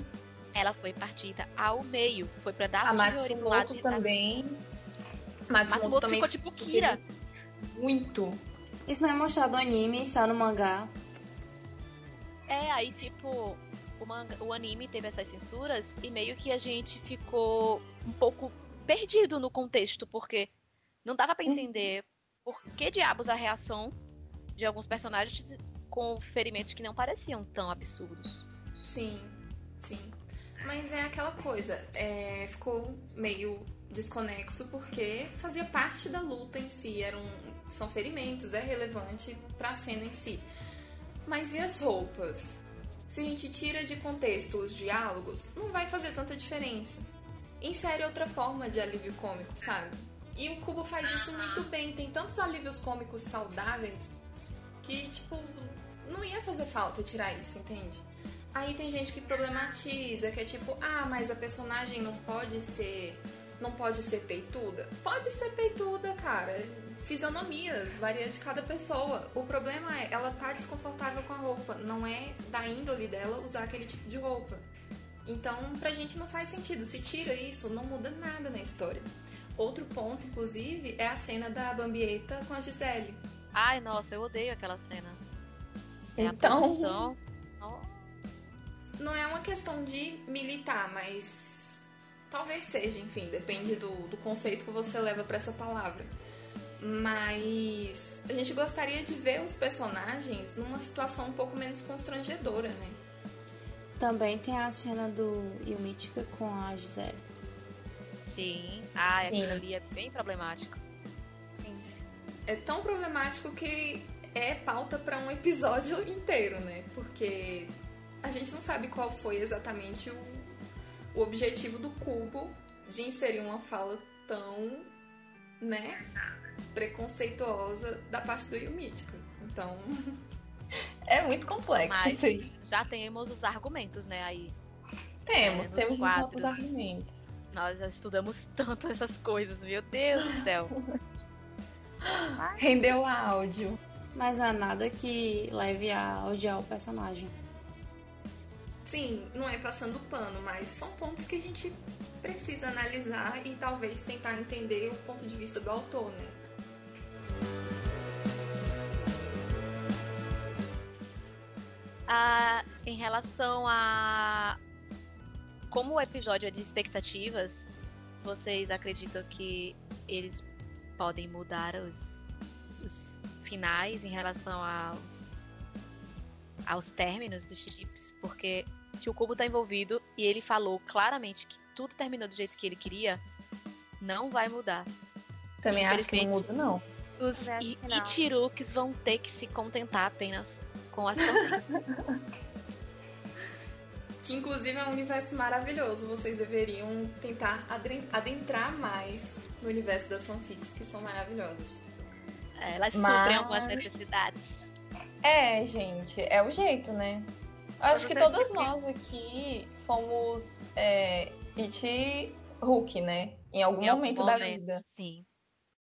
Ela foi partida ao meio. Foi pra dar a Matsumoto também. Matsumoto, Matsumoto também ficou tipo Kira. Muito. Isso não é mostrado no anime, só no mangá. É, aí tipo, o, manga, o anime teve essas censuras e meio que a gente ficou um pouco perdido no contexto, porque não dava para uhum. entender por que diabos a reação de alguns personagens com ferimentos que não pareciam tão absurdos. Sim, sim. Mas é aquela coisa, é, ficou meio desconexo porque fazia parte da luta em si, eram, são ferimentos, é relevante para a cena em si. Mas e as roupas? Se a gente tira de contexto os diálogos, não vai fazer tanta diferença. Insere outra forma de alívio cômico, sabe? E o Kubo faz isso muito bem. Tem tantos alívios cômicos saudáveis que, tipo, não ia fazer falta tirar isso, entende? Aí tem gente que problematiza, que é tipo, ah, mas a personagem não pode ser. Não pode ser peituda? Pode ser peituda, cara fisionomias, varia de cada pessoa. O problema é, ela tá desconfortável com a roupa, não é da índole dela usar aquele tipo de roupa. Então, pra gente não faz sentido. Se tira isso, não muda nada na história. Outro ponto, inclusive, é a cena da Bambieta com a Gisele. Ai, nossa, eu odeio aquela cena. É então, a posição. Não é uma questão de militar, mas talvez seja, enfim, depende do, do conceito que você leva para essa palavra. Mas a gente gostaria de ver os personagens numa situação um pouco menos constrangedora, né? Também tem a cena do Yumítica com a Gisele. Sim. Ah, aquilo ali é bem problemático. Sim. É tão problemático que é pauta para um episódio inteiro, né? Porque a gente não sabe qual foi exatamente o, o objetivo do cubo de inserir uma fala tão, né? preconceituosa da parte do Yumítica. Então, é muito complexo. Mas já temos os argumentos, né, aí. Temos, é, temos quadros. os nossos argumentos. Nós já estudamos tanto essas coisas, meu Deus do céu. Rendeu áudio. Mas é nada que leve a odiar o personagem. Sim, não é passando pano, mas são pontos que a gente precisa analisar e talvez tentar entender o ponto de vista do autor, né? Ah, em relação a como o episódio é de expectativas, vocês acreditam que eles podem mudar os, os finais em relação aos aos términos dos chips? Porque se o Cubo tá envolvido e ele falou claramente que tudo terminou do jeito que ele queria, não vai mudar. Também acho que não muda, não. Os Ichirukis vão ter que se contentar apenas com a que inclusive é um universo maravilhoso. Vocês deveriam tentar adentrar mais no universo das fanfics, que são maravilhosas. É, elas Mas... suprem algumas necessidades. É, gente, é o jeito, né? Eu acho que todas nós aqui fomos é, It Hulk, né? Em algum em momento, algum da vida. Sim.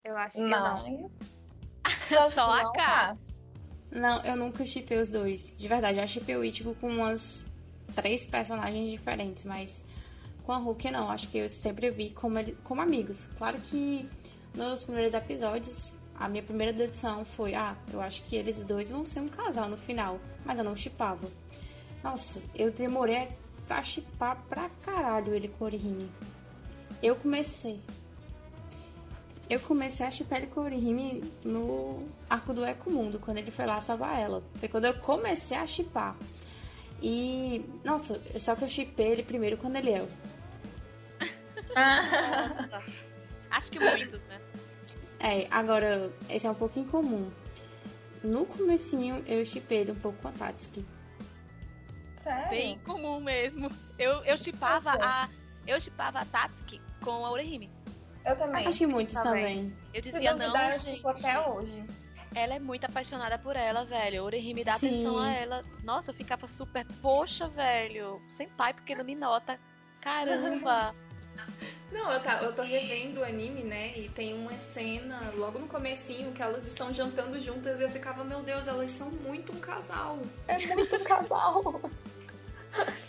Eu acho que não. Eu Só a K. Não, eu nunca chipei os dois. De verdade, eu chipei o Ichigo com umas três personagens diferentes, mas com a Hulk não. Acho que eu sempre vi como, ele, como amigos. Claro que nos primeiros episódios, a minha primeira dedução foi: ah, eu acho que eles dois vão ser um casal no final. Mas eu não chipava. Nossa, eu demorei pra chipar pra caralho ele com o Orihime. Eu comecei. Eu comecei a chipar ele com o Orihime no arco do Ecomundo, quando ele foi lá salvar ela. Foi quando eu comecei a chipar. E, nossa, só que eu chipei ele primeiro quando ele é. Acho que muitos, né? É, agora, esse é um pouco incomum. No comecinho, eu chipei ele um pouco com a Tatsuki. Sério? Bem comum mesmo. Eu, eu chipava a... Eu chipava a Tatsuki com a Orihime. Eu também. Acho que muitos também. Eu dizia, não, eu gente. até hoje. Ela é muito apaixonada por ela, velho. Orihime dá Sim. atenção a ela. Nossa, eu ficava super, poxa, velho. Sem pai, porque não me nota. Caramba. Não, eu, tá, eu tô revendo o anime, né? E tem uma cena logo no comecinho que elas estão jantando juntas e eu ficava, meu Deus, elas são muito um casal. É muito um casal.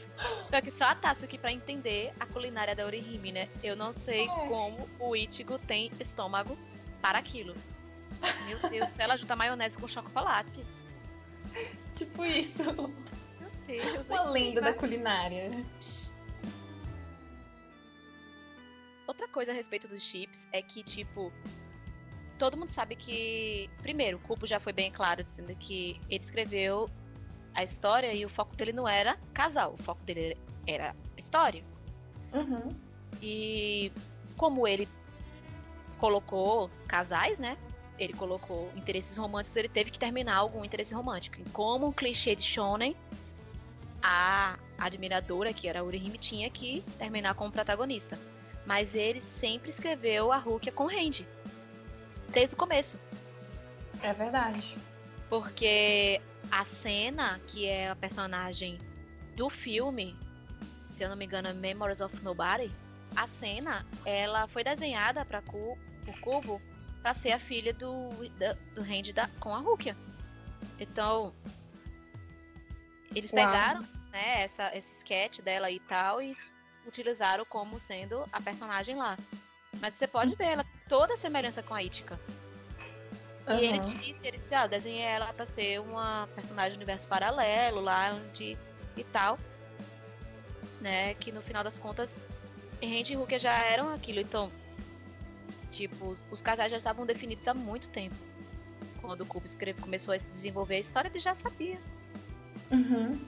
Só que só a taça aqui pra entender a culinária da Orihime, né? Eu não sei é. como o Ichigo tem estômago para aquilo. Meu Deus, se ela junta maionese com chocolate. Tipo isso. Meu Deus. Uma lenda da culinária. Outra coisa a respeito dos chips é que, tipo, todo mundo sabe que. Primeiro, o Cubo já foi bem claro dizendo que ele escreveu a história e o foco dele não era casal, o foco dele era história. Uhum. E como ele colocou casais, né? ele colocou interesses românticos, ele teve que terminar algum interesse romântico. E como um clichê de shonen, a admiradora, que era a Urihime, tinha que terminar com o protagonista. Mas ele sempre escreveu a Rukia com Randy. Desde o começo. É verdade. Porque a cena, que é a personagem do filme, se eu não me engano, é Memories of Nobody, a cena, ela foi desenhada para por Cubo para ser a filha do, da, do Randy da, com a Rukia. Então, eles Uau. pegaram né, essa, esse sketch dela e tal e utilizaram como sendo a personagem lá. Mas você pode ver ela toda a semelhança com a Itika. Uhum. E ele disse, ele disse, ah, eu desenhei ela pra ser uma personagem do universo paralelo lá onde e tal. Né? Que no final das contas, Randy e Rukia já eram aquilo. Então, Tipo, os casais já estavam definidos há muito tempo. Quando o Kubo começou a desenvolver a história, ele já sabia. Uhum.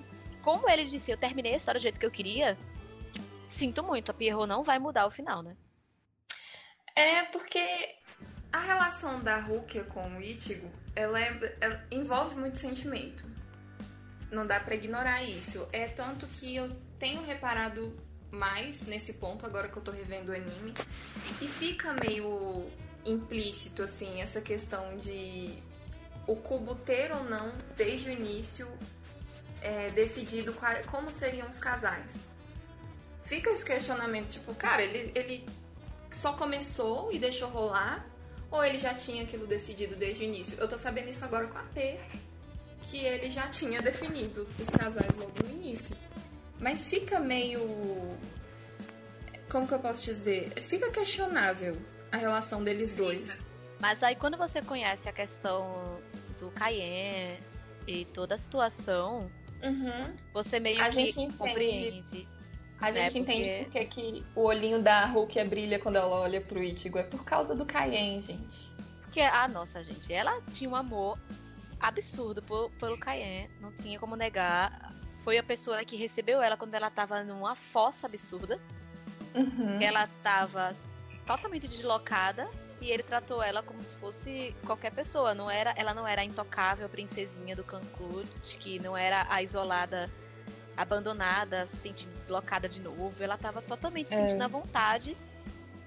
Como ele disse, eu terminei a história do jeito que eu queria, sinto muito, a Pierrot não vai mudar o final, né? É porque a relação da Rukia com o Ichigo, ela, é, ela envolve muito sentimento. Não dá para ignorar isso. É tanto que eu tenho reparado mais nesse ponto agora que eu tô revendo o anime. E fica meio implícito, assim, essa questão de o Cubo ter ou não, desde o início, é, decidido qual, como seriam os casais. Fica esse questionamento, tipo, cara, ele, ele só começou e deixou rolar? Ou ele já tinha aquilo decidido desde o início? Eu tô sabendo isso agora com a P, que ele já tinha definido os casais logo no início. Mas fica meio. Como que eu posso dizer? Fica questionável a relação deles dois. Mas aí quando você conhece a questão do Cayenne e toda a situação, uhum. você meio a que gente compreende. A gente né? entende porque... que o olhinho da Rukia brilha quando ela olha pro Ichigo. É por causa do Cayenne, gente. Porque, ah, nossa, gente, ela tinha um amor absurdo por, pelo Cayenne. Não tinha como negar foi a pessoa que recebeu ela quando ela tava numa fossa absurda. Uhum. Ela tava totalmente deslocada e ele tratou ela como se fosse qualquer pessoa. Não era, ela não era a intocável princesinha do Cancún, que não era a isolada, abandonada, se sentindo deslocada de novo. Ela tava totalmente se É. sentindo à vontade,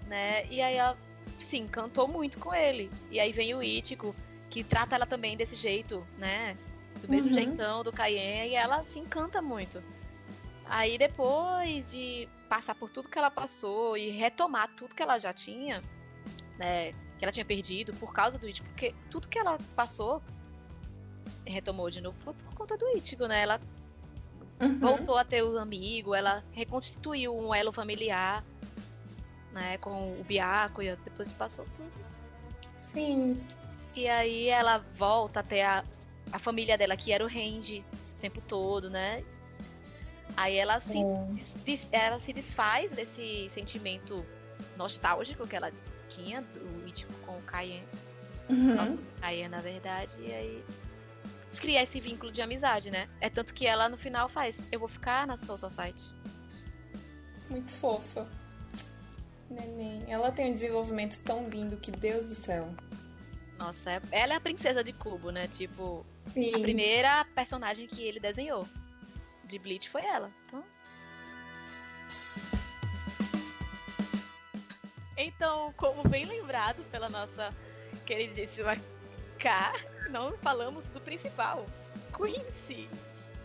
né? E aí ela se encantou muito com ele. E aí vem o Ítico, que trata ela também desse jeito, né? Do mesmo Uhum. jeitão do Cayenne, e ela se encanta muito. Aí depois de passar por tudo que ela passou e retomar tudo que ela já tinha, né? Que ela tinha perdido por causa do Ichigo, porque tudo que ela passou retomou de novo foi por conta do Ichigo, né? Ela Uhum. voltou a ter o amigo, ela reconstituiu um elo familiar, né? Com o Byakuya, depois passou tudo. Sim. E aí ela volta até a, a família dela, que era o Randy, o tempo todo, né? Aí ela se, des- des- ela se desfaz desse sentimento nostálgico que ela tinha, do Ichigo com o Cayenne. Uhum. Nosso Cayenne, na verdade, e aí cria esse vínculo de amizade, né? É tanto que ela no final faz, eu vou ficar na Soul Society. Muito fofa. Neném. Ela tem um desenvolvimento tão lindo que Deus do céu. Nossa, é- ela é a princesa de Cubo, né? Tipo, Sim. a primeira personagem que ele desenhou de Bleach foi ela. Então... Então, como bem lembrado pela nossa queridíssima K, não falamos do principal, Quincy.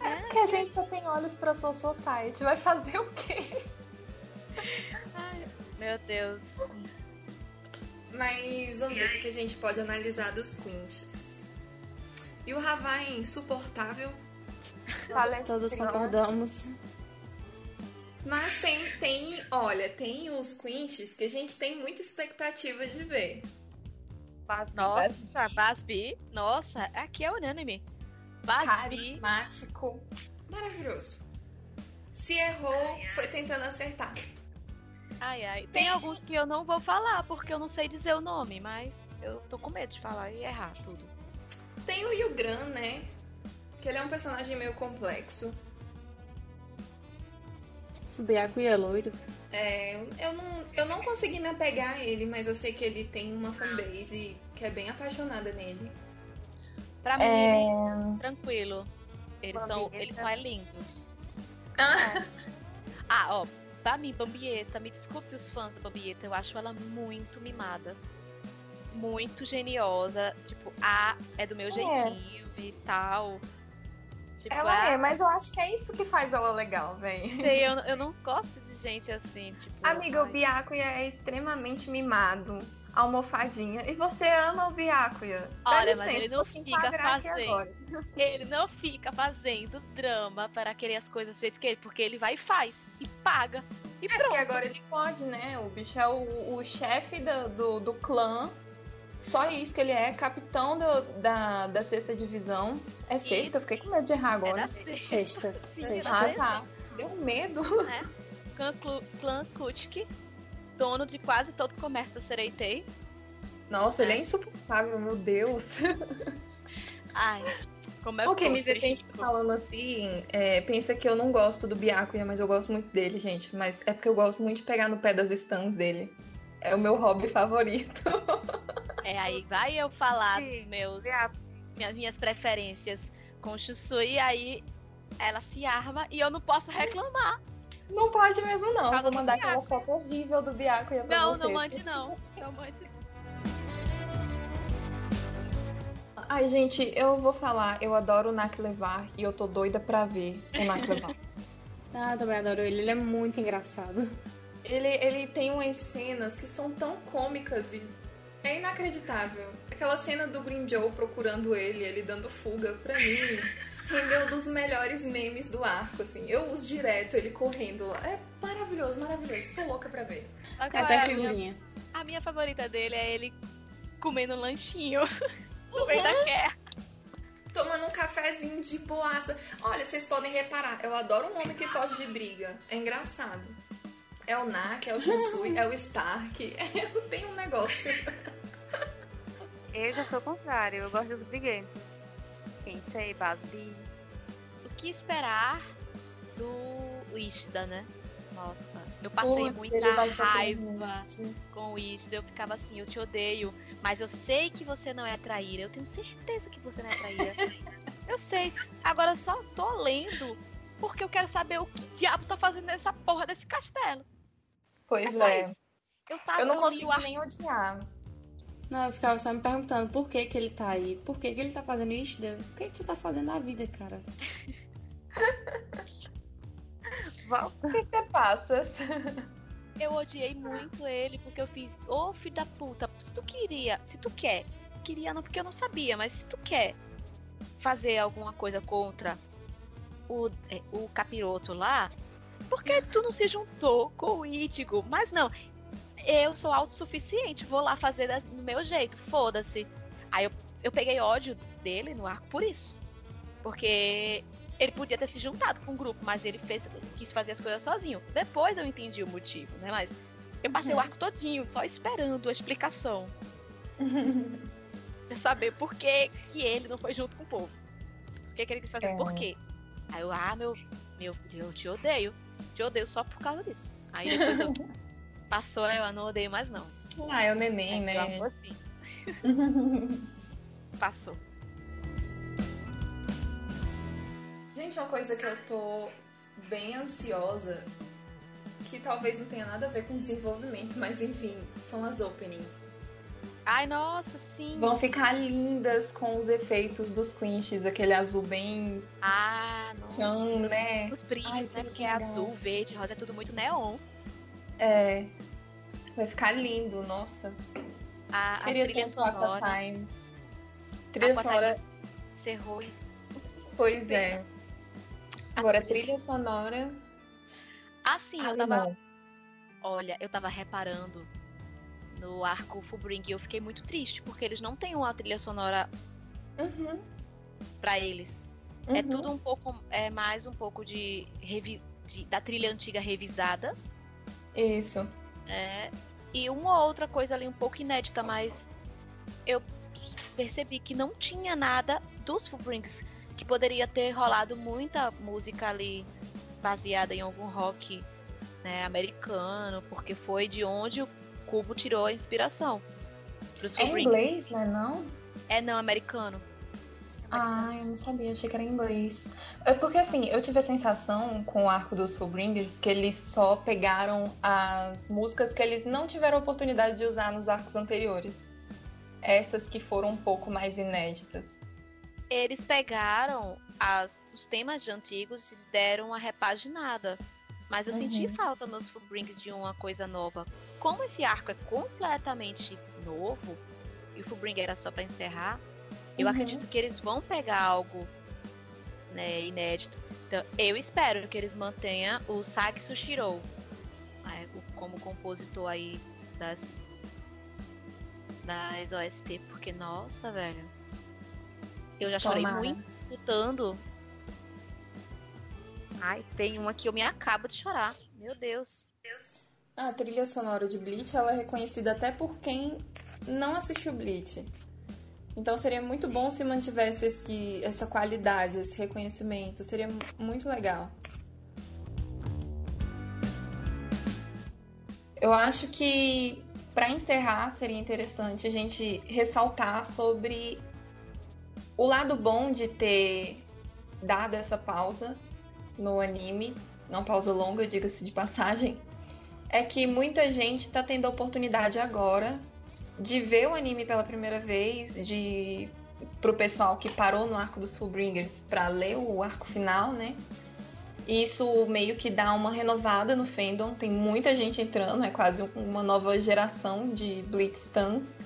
É porque a gente só tem olhos pra Soul Society. Vai fazer o quê? Ai, meu Deus. Mas vamos ver o que a gente pode analisar dos Quinches. E o Havai é insuportável. Todos concordamos. mas tem, tem, olha, tem os Quinches que a gente tem muita expectativa de ver. Nossa, Basbi. Nossa, aqui é unânime. Basbi. Carismático. Maravilhoso. Se errou, foi tentando acertar. Ai, ai. Tem alguns que eu não vou falar, porque eu não sei dizer o nome, mas eu tô com medo de falar e errar tudo. Tem o Yugran, né? Que ele é um personagem meio complexo. O Byakuya é loiro. É, eu não, eu não consegui me apegar a ele, mas eu sei que ele tem uma fanbase que é bem apaixonada nele. Pra mim, É... ele- tranquilo. Eles são, eles são é lindos. Ah, Ah, ó, pra mim, Bambieta, me desculpe os fãs da Bambieta, eu acho ela muito mimada. Muito geniosa. Tipo, a é do meu jeitinho e tal. Tipo, Ela a- é, mas eu acho que é isso que faz ela legal, véi. sei, eu, eu não gosto de gente assim, tipo. Amiga, o Byakuya é extremamente mimado, almofadinha, e você ama o Byakuya. Olha, mas licença, ele não fica fazendo. Ele não fica fazendo drama para querer as coisas do jeito que ele, porque ele vai e faz, e paga, e É pronto. porque agora ele pode, né? O bicho é o, o chefe do, do, do clã. Só isso que ele é, capitão do- da, da sexta divisão. É sexta, eu fiquei com medo de errar É agora. sexta. Sexta. Ah, tá. Deu medo. Clã, Clu- clã Kutiki, dono de quase todo o comércio da Sereitei. Nossa, ele é insuportável, meu Deus. Ai, como é Porque fofo me vê pensa- falando assim, é, pensa que eu não gosto do Byakuya, mas eu gosto muito dele, gente. Mas é porque eu gosto muito de pegar no pé das stands dele. É o meu hobby favorito. É, aí vai eu falar Sim, dos meus, Viado. minhas, minhas preferências com Shusui, e aí ela se arma e eu não posso reclamar. Não pode mesmo, não. Vou mandar aquela foto horrível do pra Não, você. não mande não. Não mande. Ai, gente, eu vou falar. Eu adoro o Nak levar e eu tô doida pra ver o Nak levar. Ah, também adoro ele. Ele é muito engraçado. ele, ele tem umas cenas que são tão cômicas e é inacreditável. Aquela cena do Green Joe procurando ele, ele dando fuga, pra mim, rendeu um dos melhores memes do arco, assim. Eu uso direto ele correndo lá. É maravilhoso, maravilhoso. Tô louca pra ver. Mas até a minha, figurinha. a minha favorita dele é ele comendo um lanchinho no meio da guerra. Tomando um cafezinho de boaça. Olha, vocês podem reparar, eu adoro um homem que foge de briga. É engraçado. É o Nak, é o Shunsui, é o Stark. Eu tenho um negócio. Eu já sou o contrário, eu gosto dos briguentos. Pensei, Basbi. O que esperar do Ishida, né? Nossa, eu passei Putz, muita raiva com o Ishida. Eu ficava assim, eu te odeio, mas eu sei que você não é traíra. Eu tenho certeza que você não é traíra. eu sei. Agora eu só tô lendo porque eu quero saber o que diabo tá fazendo nessa porra desse castelo. Pois é. isso. Eu, tava, Eu não consigo ar- nem odiar. Não, eu ficava só me perguntando por que que ele tá aí, por que que ele tá fazendo isso, Deus? O que que tu tá fazendo na vida, cara? O que que você passa? Eu odiei muito ele porque eu fiz, ô filho da puta, se tu queria, se tu quer, queria não porque eu não sabia, mas se tu quer fazer alguma coisa contra o, é, o capiroto lá, por que tu não se juntou com o Ítigo? Mas não, eu sou autossuficiente, vou lá fazer do meu jeito, foda-se. Aí eu, eu peguei ódio dele no arco por isso. Porque ele podia ter se juntado com o grupo, mas ele fez, quis fazer as coisas sozinho. Depois eu entendi o motivo, né? Mas eu passei o Uhum. arco todinho só esperando a explicação. Pra saber por que, que ele não foi junto com o povo. Por que, que ele quis fazer? É. Por quê? Aí eu, ah, meu, meu eu te odeio. Te odeio só por causa disso. Aí depois eu passou, eu não odeio mais não. ah, é o neném, eu né? assim. Passou. Gente, uma coisa que eu tô bem ansiosa, que talvez não tenha nada a ver com desenvolvimento, mas enfim, são as openings. Ai, nossa, sim. Vão ficar lindas com os efeitos dos quinches, aquele azul bem Ah, nossa. tchan, né? Os brilhos, né? que Porque é azul, verde, rosa, é tudo muito neon. É. Vai ficar lindo, nossa. A, a trilha sonora. Times. Trilha Aqua sonora, Cerrou e pois é. Agora, trilha- trilha sonora. Assim, eu tava. não. Olha, eu tava reparando no arco Fullbring e eu fiquei muito triste, porque eles não têm uma trilha sonora Uhum, pra eles. É uhum. tudo um pouco. É mais um pouco de, de- da trilha antiga revisada. Isso. É, e uma outra coisa ali um pouco inédita, mas eu percebi que não tinha nada dos Fullbrings, que poderia ter rolado muita música ali baseada em algum rock né, americano, porque foi de onde o Cubo tirou a inspiração. É Fullbrings. inglês, né? Não? É não, americano. Ah, eu não sabia, achei que era em inglês. É porque assim, eu tive a sensação com o arco dos Fullbringers que eles só pegaram as músicas que eles não tiveram oportunidade de usar nos arcos anteriores. Essas que foram um pouco mais inéditas. Eles pegaram as, os temas de antigos e deram uma repaginada. Mas eu senti Uhum. falta nos Fullbrings de uma coisa nova. Como esse arco é completamente novo, e o Fullbring era só pra encerrar, eu Uhum. acredito que eles vão pegar algo né, inédito. Então, eu espero que eles mantenham o Saxo Shirou né, como compositor aí das das OST, porque nossa, velho. Eu já chorei Tomara. muito escutando. Ai, tem uma que eu me acabo de chorar. Meu Deus. A trilha sonora de Bleach, ela é reconhecida até por quem não assistiu Bleach. Então seria muito bom se mantivesse esse, essa qualidade, esse reconhecimento. Seria mu- muito legal. Eu acho que para encerrar seria interessante a gente ressaltar sobre o lado bom de ter dado essa pausa no anime, não pausa longa, diga-se de passagem, é que muita gente está tendo a oportunidade agora de ver o anime pela primeira vez, de pro pessoal que parou no arco dos Fullbringers para ler o arco final, né? E Isso meio que dá uma renovada no fandom, tem muita gente entrando, é quase uma nova geração de Blitz stans.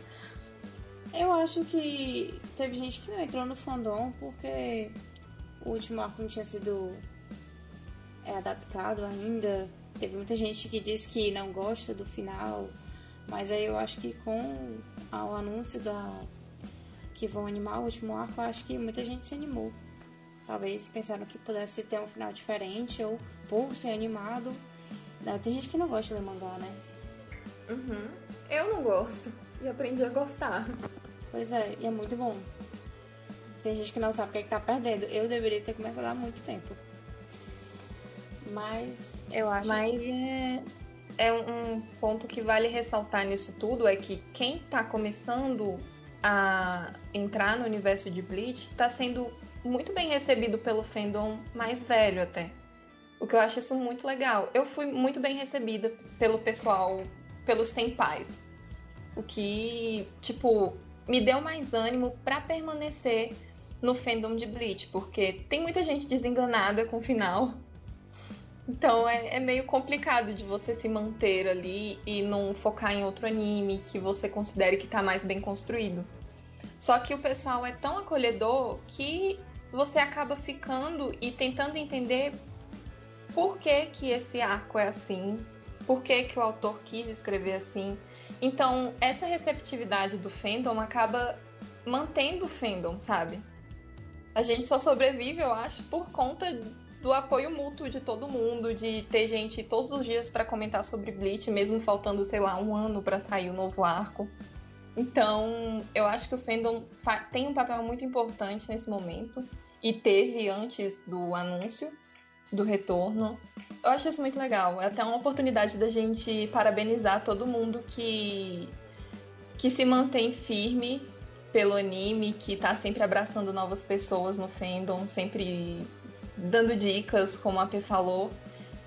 Eu acho que teve gente que não entrou no fandom porque o último arco não tinha sido é, adaptado ainda. Teve muita gente que disse que não gosta do final, mas aí eu acho que com o anúncio da que vão animar o último arco, eu acho que muita gente se animou. Talvez pensaram que pudesse ter um final diferente ou por ser animado. né, Tem gente que não gosta de mangá, né? Uhum. Eu não gosto. E aprendi a gostar. Pois é, e é muito bom. Tem gente que não sabe o que, é que tá perdendo. Eu deveria ter começado há muito tempo. Mas eu acho Mas que. é, é um um ponto que vale ressaltar nisso tudo é que quem tá começando a entrar no universo de Bleach tá sendo muito bem recebido pelo fandom mais velho até. O que eu acho isso muito legal. Eu fui muito bem recebida pelo pessoal, pelos senpais. O que, tipo, me deu mais ânimo para permanecer no fandom de Bleach, porque tem muita gente desenganada com o final. Então é, é, meio complicado de você se manter ali e não focar em outro anime que você considere que tá mais bem construído. Só que o pessoal é tão acolhedor que você acaba ficando e tentando entender por que, que esse arco é assim, por que, que o autor quis escrever assim. Então, essa receptividade do fandom acaba mantendo o fandom, sabe? A gente só sobrevive, eu acho, por conta do apoio mútuo de todo mundo, de ter gente todos os dias para comentar sobre Bleach, mesmo faltando, sei lá, um ano para sair o novo arco. Então, eu acho que o fandom tem um papel muito importante nesse momento e teve antes do anúncio do retorno. Eu acho isso muito legal. É até uma oportunidade da gente parabenizar todo mundo que que se mantém firme pelo anime, que tá sempre abraçando novas pessoas no fandom, sempre dando dicas, como a P falou.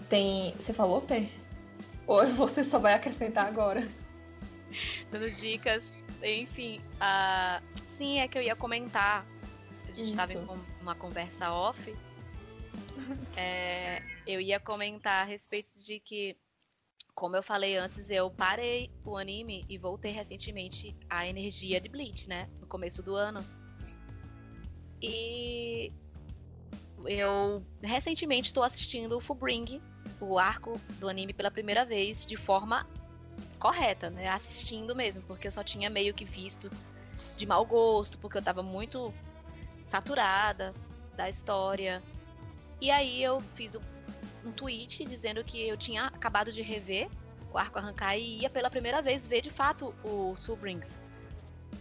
Tem. Você falou, P? Ou você só vai acrescentar agora? Dando dicas. Enfim, uh... sim, é que eu ia comentar. A gente estava em uma conversa off. é, eu ia comentar a respeito de que, como eu falei antes, eu parei o anime e voltei recentemente à energia de Bleach, né? No começo do ano. E eu recentemente estou assistindo o Fullbring, o arco do anime pela primeira vez de forma correta, né? Assistindo mesmo, porque eu só tinha meio que visto de mau gosto, porque eu tava muito saturada da história. E aí eu fiz um tweet dizendo que eu tinha acabado de rever o arco arrancar e ia pela primeira vez ver de fato o Soul Brings.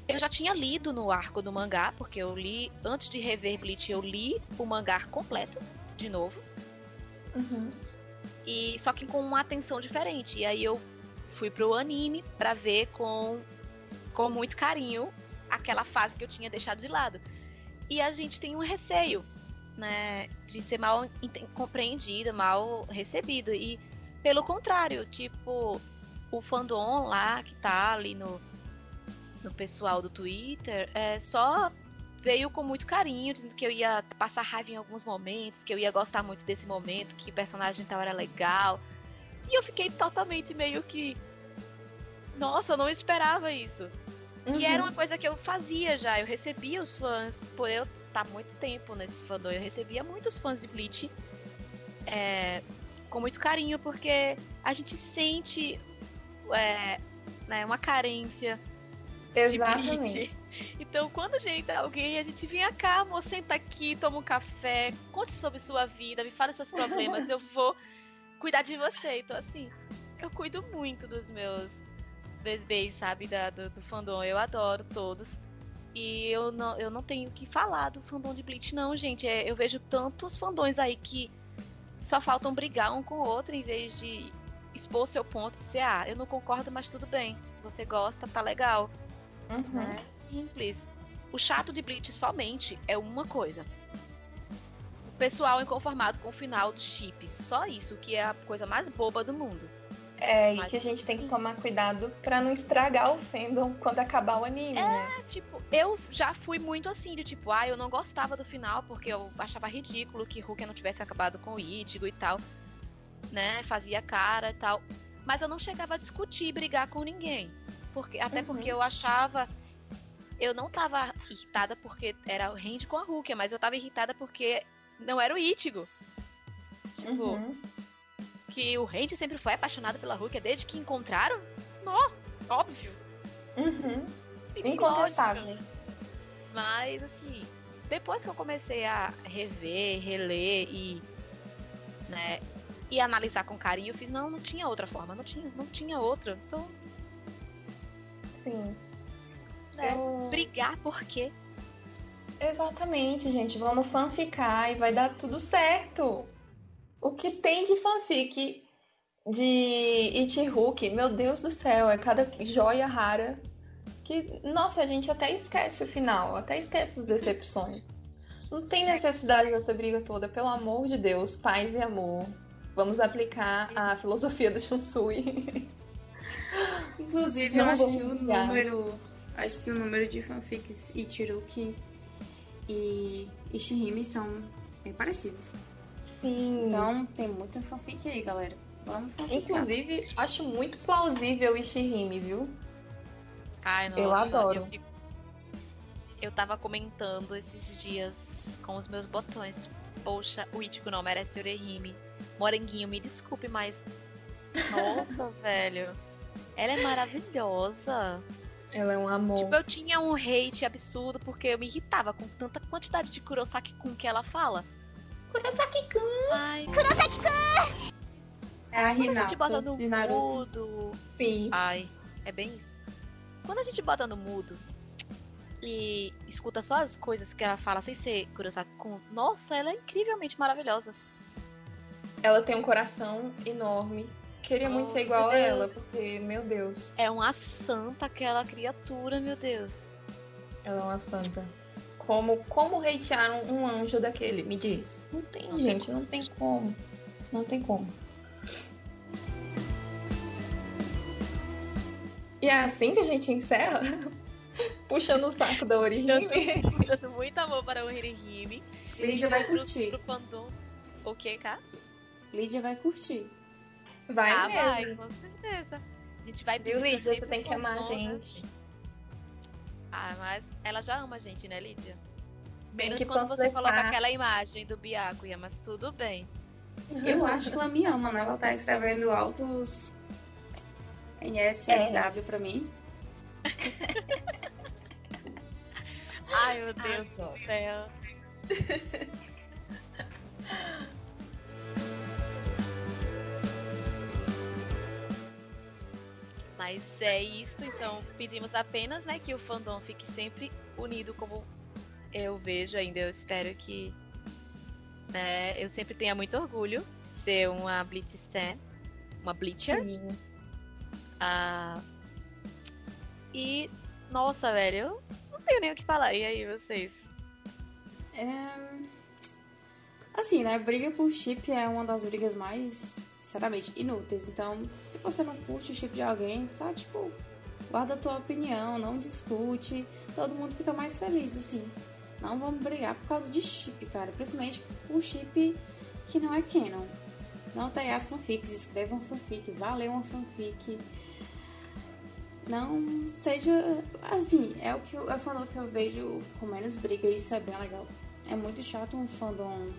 Eu já tinha lido no arco do mangá, porque eu li, antes de rever Bleach, eu li o mangá completo, de novo. Uhum. E só que com uma atenção diferente. E aí eu fui pro anime para ver com, com muito carinho aquela fase que eu tinha deixado de lado. E a gente tem um receio, né, de ser mal compreendida, mal recebida. E pelo contrário, tipo, o fandom lá que tá ali no no pessoal do Twitter, é, só veio com muito carinho, dizendo que eu ia passar raiva em alguns momentos, que eu ia gostar muito desse momento, que o personagem tal era legal. E eu fiquei totalmente meio que. Nossa, eu não esperava isso. Uhum. E era uma coisa que eu fazia já. Eu recebia os fãs, por eu estar muito tempo nesse fandom, eu recebia muitos fãs de Bleach é, com muito carinho, porque a gente sente é, né, uma carência Exatamente. Então, quando gente, alguém, a gente vem cá, amor, senta aqui, toma um café, conte sobre sua vida, me fale seus problemas, eu vou cuidar de você. Então, assim, eu cuido muito dos meus bebês, sabe, da, do, do fandom. Eu adoro todos. E eu não, eu não tenho o que falar do fandom de Bleach, não, gente. É, eu vejo tantos fandões aí que só faltam brigar um com o outro em vez de expor seu ponto e dizer, ah, eu não concordo, mas tudo bem. Você gosta, tá legal. Uhum. É simples. O chato de Bleach somente é uma coisa. O pessoal inconformado com o final dos chips. Só isso, que é a coisa mais boba do mundo. É, Mas, e que a gente tem que tomar cuidado para não estragar o fandom quando acabar o anime, é, né? tipo, eu já fui muito assim, de tipo, ah, eu não gostava do final porque eu achava ridículo que Hulk não tivesse acabado com o Ichigo e tal, né? Fazia cara e tal. Mas eu não chegava a discutir, brigar com ninguém. Porque, até uhum. porque eu achava. Eu não tava irritada porque era o Randy com a Hulk, mas eu tava irritada porque não era o Ichigo. Tipo, uhum. que o Randy sempre foi apaixonado pela Hulk desde que encontraram? Não, óbvio. Uhum. Incontestável. Mas, assim, depois que eu comecei a rever, reler e. né, e analisar com carinho, eu fiz, não, não tinha outra forma, não tinha, não tinha outra. Então, Sim. Né? Eu... Brigar por quê? Exatamente, gente. Vamos fanficar e vai dar tudo certo. O que tem de fanfic de Ichihuki, meu Deus do céu, é cada joia rara que, nossa, a gente até esquece o final, até esquece as decepções. Não tem necessidade dessa briga toda, pelo amor de Deus, paz e amor. Vamos aplicar a filosofia do Shunsui. Inclusive, eu acho que o número. Acho que o número de fanfics Ichiruki e Ishihime são bem parecidos. Sim. Então tem muita fanfic aí, galera. Vamos fanficar. Inclusive, acho muito plausível o Ishihime, viu? Ai, nossa, Eu adoro. Eu, fico- eu tava comentando esses dias com os meus botões. Poxa, o Ichigo não merece Orihime. Moranguinho, me desculpe, mas. Nossa, velho. Ela é maravilhosa. Ela é um amor. Tipo, eu tinha um hate absurdo porque eu me irritava com tanta quantidade de Kurosaki-kun que ela fala. Kurosaki-kun! Ai, É a quando a gente bota Hinata no de Naruto. mudo. Sim. Ai, é bem isso. Quando a gente bota no mudo e escuta só as coisas que ela fala sem ser Kurosaki-kun, nossa, ela é incrivelmente maravilhosa. Ela tem um coração enorme. Queria muito ser igual a ela, porque, meu Deus, É uma santa aquela criatura, meu Deus. ela é uma santa. Como, como hatearam um anjo daquele? Me diz. Não tem, Não tem gente, não tem como. Não tem como. E é assim que a gente encerra? Puxando o saco da Orihime. Dando muito amor para o Hirihime. Lídia vai Pro- curtir. Pro fandom. O que, cá? Lídia vai curtir. Vai ah, mesmo. vai, com certeza. A gente vai Viu, pedir Lídia? sempre Você tem que amar a gente. Ah, mas ela já ama a gente, né, Lídia? Menos que quando você coloca aquela imagem do Byakuya, mas tudo bem. Eu acho que ela me ama, né? Ela tá escrevendo altos NSFW pra mim. Ai, meu Deus do céu. Mas é isso, então pedimos apenas né, que o fandom fique sempre unido como eu vejo ainda. Eu espero que né, eu sempre tenha muito orgulho de ser uma Blitz Stan, uma Bleacher. Sim. Ah, e, nossa, velho, eu não tenho nem o que falar. E aí, vocês? É... Assim, né? Briga por chip é uma das brigas mais, sinceramente, inúteis. Então, se você não curte o chip de alguém, tá? Tipo, guarda a tua opinião, não discute. Todo mundo fica mais feliz, assim. Não vamos brigar por causa de chip, cara. Principalmente por chip que não é canon. Não tem as fanfics, escreva um fanfic, vá ler uma fanfic. Não seja. Assim, é o que eu, é o fandom que eu vejo com menos briga isso é bem legal. É muito chato um fandom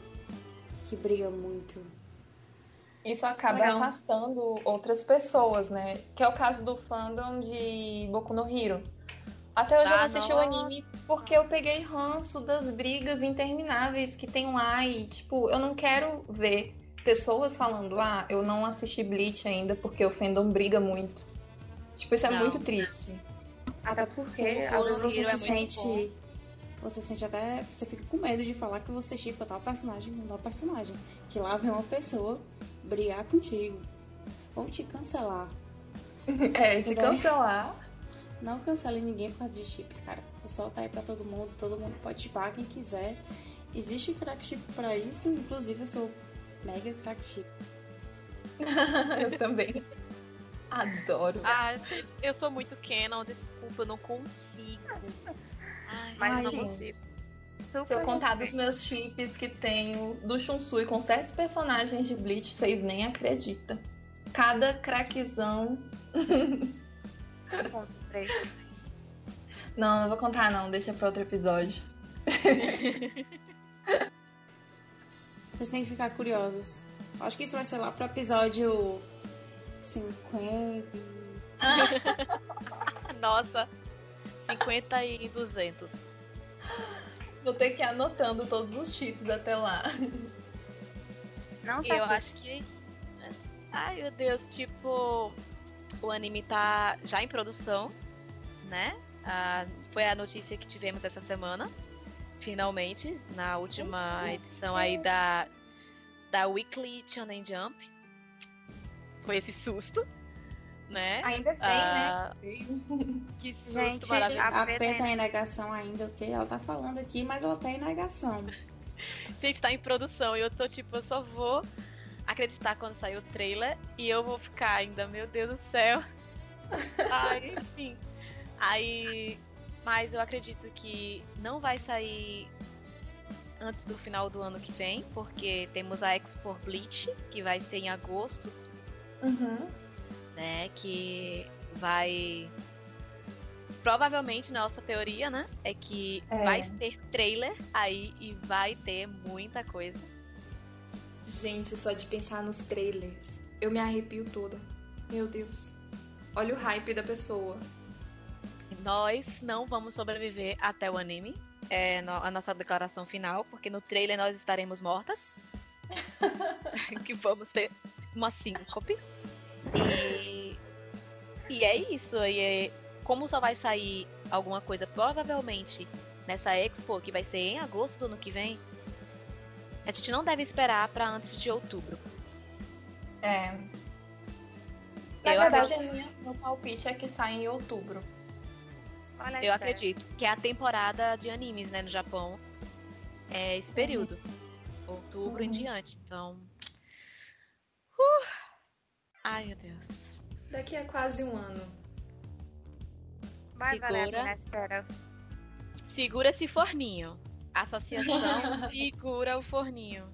que briga muito. Isso acaba Legal. afastando outras pessoas, né? Que é o caso do fandom de Boku no Hero. Até hoje eu Ah, não assisti o nossa. anime porque eu peguei ranço das brigas intermináveis que tem lá e, tipo, eu não quero ver pessoas falando, ah, eu não assisti Bleach ainda porque o fandom briga muito. Tipo, isso é Não. muito triste. Até porque, O às vezes você é se muito sente. Você sente até. Você fica com medo de falar que você chipa tal personagem com tal personagem. Que lá vem uma pessoa brigar contigo. Vão te cancelar. É, bem. cancelar. Não cancele ninguém por causa de chip, cara. O sol tá aí pra todo mundo, todo mundo pode chipar quem quiser. Existe crack chip pra isso, inclusive eu sou mega crack chip. eu também. Adoro. Ah, gente, eu sou muito canon, desculpa, eu não consigo. Ai, Mas eu não gente. consigo. Se eu contar dos meus chips que tenho do Shunsui com certos personagens de Bleach, vocês nem acreditam. Cada craquezão. Três. Não, não vou contar não, deixa pra outro episódio. Vocês têm que ficar curiosos. Acho que isso vai ser lá pro episódio 50. Nossa, 50 e 200. Vou ter que ir anotando todos os chips até lá. Não eu acho que. Ai, meu Deus, tipo. O anime tá já em produção, né? Ah, foi a notícia que tivemos essa semana. Finalmente, na última edição aí da, da Weekly Shonen Jump. Foi esse susto, né? Ainda tem, Ah, né? Que susto Gente, maravilhoso. A A P tá em negação ainda, ok? Ela tá falando aqui, mas ela tá em negação. Gente, tá em produção e eu tô tipo, eu só vou acreditar quando sair o trailer e eu vou ficar ainda, meu Deus do céu. Ai, enfim. Aí. Mas eu acredito que não vai sair antes do final do ano que vem, porque temos a Expo Bleach, que vai ser em agosto. Uhum. Né? Que vai. Provavelmente, nossa teoria, né? É que É. vai ter trailer aí e vai ter muita coisa. Gente, só de pensar nos trailers, eu me arrepio toda. Meu Deus. Olha o hype da pessoa. Nós não vamos sobreviver até o anime. É a nossa declaração final, porque no trailer nós estaremos mortas. que vamos ter uma síncope. E, e é isso. E é- como só vai sair alguma coisa, provavelmente, nessa Expo, que vai ser em agosto do ano que vem, a gente não deve esperar pra antes de outubro. É. Na Eu verdade, acredito- a minha, meu palpite é que sai em outubro. Olha Eu acredito que é a temporada de animes, né, no Japão. É esse período. Outubro em Uhum. diante. Então. Uh! Ai, meu Deus. Daqui a quase um ano. Vai valer a Segura. pena espera. Segura esse forninho. Associação segura o forninho.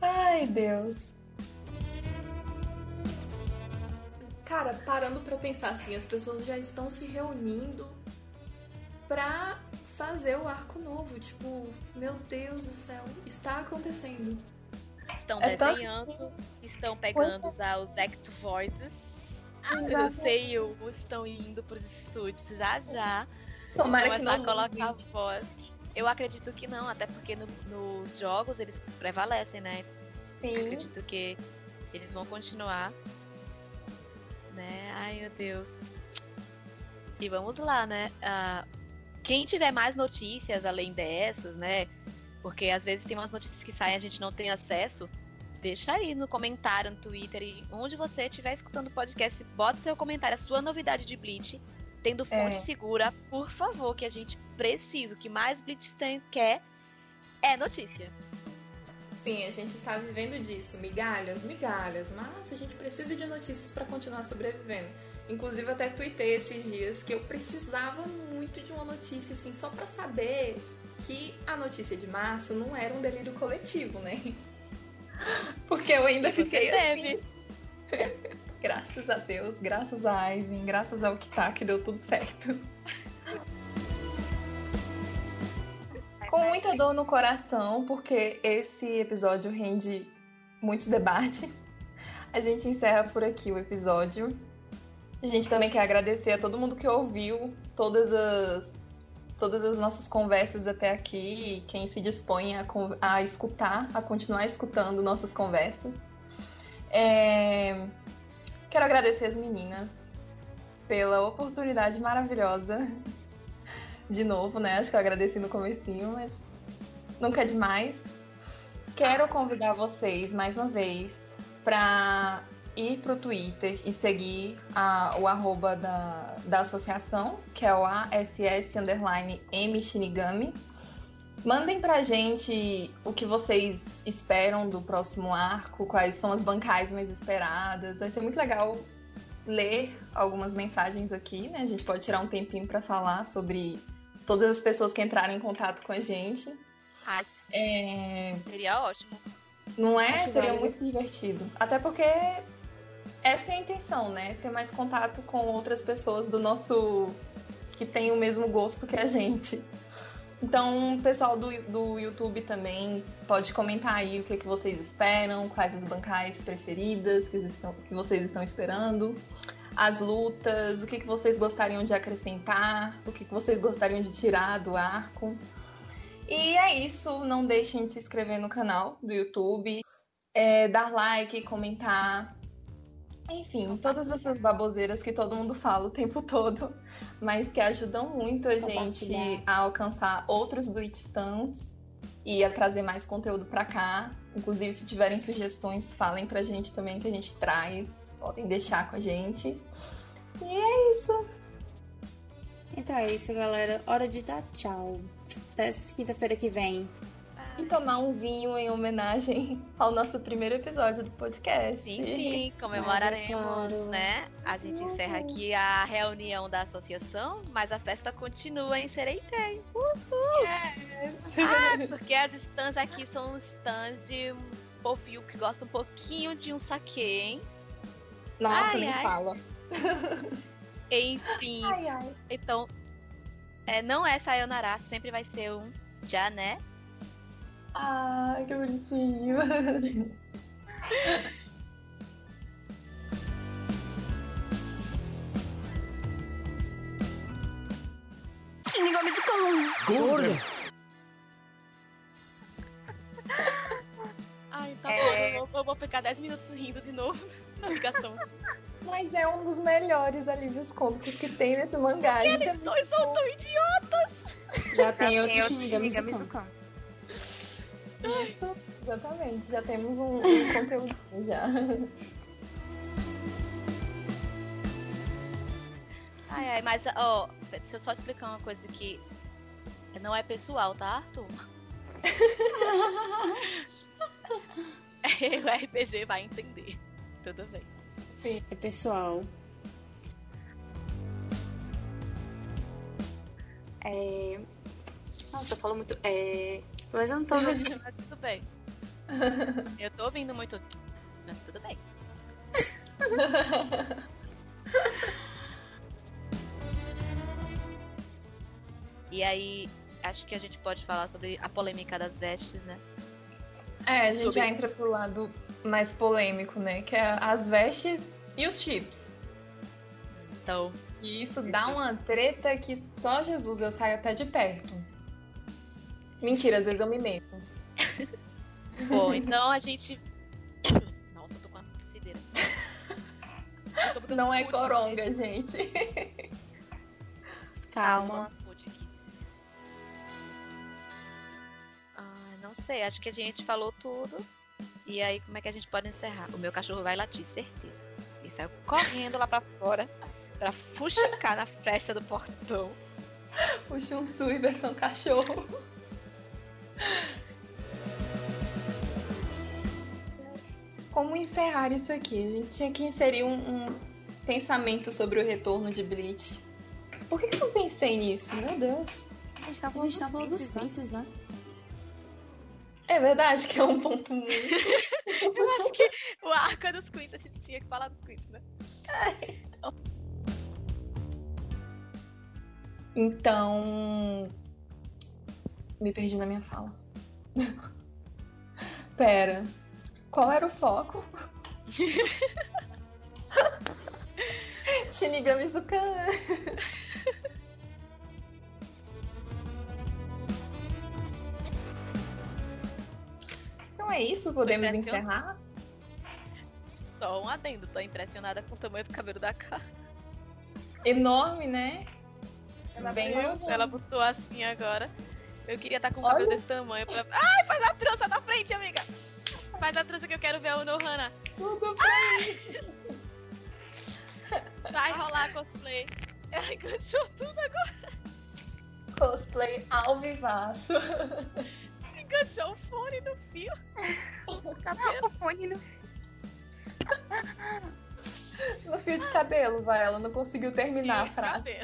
Ai, Deus. Cara, parando pra pensar assim, as pessoas já estão se reunindo pra fazer o arco novo. Tipo, meu Deus do céu, está acontecendo. Estão É tanto desenhando, estão pegando os, os Act Voices. Ah, o Exato. Seiyu estão indo pros estúdios já já. Tomara que começar não. a colocar voz. Eu acredito que não, até porque no- nos jogos eles prevalecem, né? Sim. Acredito que eles vão continuar. Né? Ai, meu Deus. E vamos lá, né? Ah, quem tiver mais notícias além dessas, né? Porque às vezes tem umas notícias que saem e a gente não tem acesso. Deixa aí no comentário, no Twitter e onde você estiver escutando o podcast, bota seu comentário, a sua novidade de Bleach, tendo fonte É. segura, por favor, que a gente precisa. O que mais Bleach tem, quer é notícia. Sim, a gente está vivendo disso, migalhas, migalhas, mas a gente precisa de notícias pra continuar sobrevivendo. Inclusive até tuitei esses dias que eu precisava muito de uma notícia assim só pra saber que a notícia de março não era um delírio coletivo, né? Porque eu ainda você fiquei assim. graças a Deus, graças a Aizen, graças ao Kita que deu tudo certo. Com muita dor no coração, porque esse episódio rende muitos debates. A gente encerra por aqui o episódio. A gente também quer agradecer a todo mundo que ouviu todas as, todas as nossas conversas até aqui e quem se dispõe a, a escutar, a continuar escutando nossas conversas. É, Quero agradecer as meninas pela oportunidade maravilhosa. De novo, né? Acho que eu agradeci no comecinho, mas nunca é demais. Quero convidar vocês mais uma vez para ir pro Twitter e seguir a- o arroba da, da associação, que é o ASS underline M Shinigami. Mandem pra gente o que vocês esperam do próximo arco, quais são as bancais mais esperadas. Vai ser muito legal ler algumas mensagens aqui, né? A gente pode tirar um tempinho pra falar sobre todas as pessoas que entraram em contato com a gente. Ai, É, seria ótimo. não é? Acho Seria muito divertido. Até porque essa é a intenção, né? Ter mais contato com outras pessoas do nosso. que tem o mesmo gosto que a gente. Então, o pessoal do, do YouTube também pode comentar aí o que, que vocês esperam, quais as bancais preferidas que, estão, que vocês estão esperando, as lutas, o que, que vocês gostariam de acrescentar, o que, que vocês gostariam de tirar do arco. E é isso, não deixem de se inscrever no canal do YouTube, é, dar like, comentar. Enfim, todas essas baboseiras que todo mundo fala o tempo todo, mas que ajudam muito a gente a alcançar outros Bleach Stands e a trazer mais conteúdo pra cá. Inclusive, se tiverem sugestões, falem pra gente também que a gente traz. Podem deixar com a gente. E é isso. Então é isso, galera. Hora de dar tchau. Até quinta-feira que vem. E tomar um vinho em homenagem ao nosso primeiro episódio do podcast. Sim, sim, comemoraremos, né? A gente encerra aqui a reunião da associação, mas a festa continua em Sereitei. Ah, porque as stands aqui são stands de um povinho que gosta um pouquinho de um saque, hein? Nossa, Ai, nem ai. fala. Enfim, Ai, ai. então, é, não é Sayonara, sempre vai ser um já, né? Ai, que bonitinho. Ai, tá É. bom, eu vou, ficar 10 minutos rindo de novo na ligação. Mas é um dos melhores alívios cômicos que tem nesse mangá. gente. É Eles dois são tão idiotas! Já tem outro Tem Shinigami Shinigami Zukan. Zukan. Isso, exatamente. Já temos um, um conteúdo já. Ai, ai, mas, ó, deixa eu só explicar uma coisa que não é pessoal, tá, Arthur? o RPG vai entender. Tudo bem. Sim. É pessoal. É... Nossa, eu falo muito. É... Mas eu não tô vendo. Mas tudo bem. Eu tô ouvindo muito. Mas tudo bem. E aí, acho que a gente pode falar sobre a polêmica das vestes, né? É, a gente Sobre- já entra pro lado mais polêmico, né? Que é as vestes e os chips. Então, E isso dá uma treta que só Jesus eu saio até de perto. Mentira, às vezes eu me meto. bom, então a gente. Nossa, eu tô com uma tossideira. Não é coronga, gente. Calma. aqui. Ah, não sei, acho que a gente falou tudo. E aí, como é que a gente pode encerrar? O meu cachorro vai latir, certeza. Ele saiu correndo lá pra fora pra fuxicar na fresta do portão. O Shunsui versão cachorro. Como encerrar isso aqui? A gente tinha que inserir um, um pensamento sobre o retorno de Bleach. Por que, que eu não pensei nisso? Meu Deus. A gente tá falando gente tá falando dos Princes, né? Né? É verdade que é um ponto muito. Eu acho que o arco é dos Queens, a gente tinha que falar dos Queens, né? Então. Me perdi na minha fala. Pera. Qual era o foco? Shinigami Zukan. Então é isso, podemos encerrar? Só um adendo, tô impressionada com o tamanho do cabelo da cara. Enorme, né? Ela, Bem ela botou assim agora. Eu queria estar com um Olha. cabelo desse tamanho. Pra... Ai, faz a trança na frente, amiga! Faz a trança que eu quero ver o Nohana. Tudo Vai rolar cosplay. Ela enganchou tudo agora. cosplay ao vivaço. Enganchou o fone no fio. O cabelo. O fone no No fio de cabelo, vai. Ela não conseguiu terminar a fio, frase.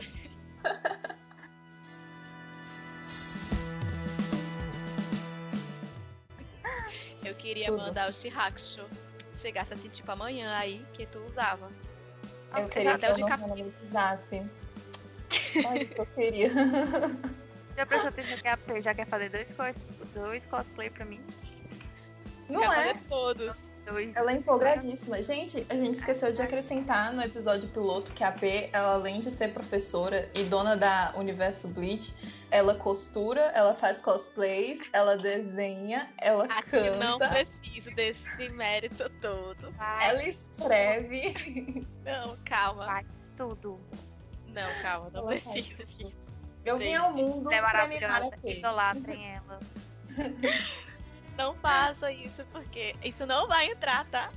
Eu queria Tudo. mandar o Shihakusho chegasse assim, tipo, amanhã aí, que tu usava. Eu queria que Até o eu de não capim. monetizasse. Olha o que eu queria. Já prestou atenção que a P já quer fazer dois, cos dois cosplay pra mim? Não Quer é? fazer todos. Dois. Ela é empolgadíssima. Gente, a gente esqueceu de acrescentar no episódio piloto que a P, ela, além de ser professora e dona da Universo Bleach, ela costura, ela faz cosplays, ela desenha, ela Acho que não canta, preciso desse mérito todo. Vai ela escreve. Não, calma. Vai. tudo. Não, calma, não Ela faz preciso. tudo. Eu vim ao mundo é pra mimar a. P. Idolatrem ela. Não faça isso, porque isso não vai entrar, tá?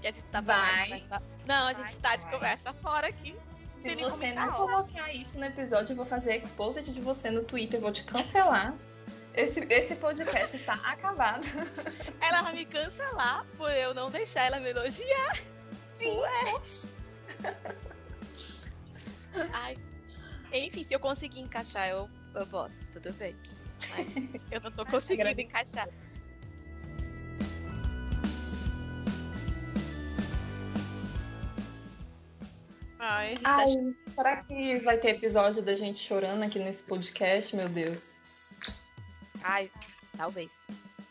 Que a gente tá Vai. falando. Não, a gente Vai, tá de vai. conversa fora aqui. Se você não colocar isso no episódio, eu vou fazer exposit de você no Twitter, vou te cancelar. Esse, esse podcast está acabado. Ela vai me cancelar por eu não deixar ela me elogiar. Sim. Ué. Ai. Enfim, se eu conseguir encaixar, eu, eu boto, tudo bem. Mas eu não tô conseguindo encaixar. Ai, tá Ai, será que vai ter episódio da gente chorando aqui nesse podcast, meu Deus? Ai, talvez.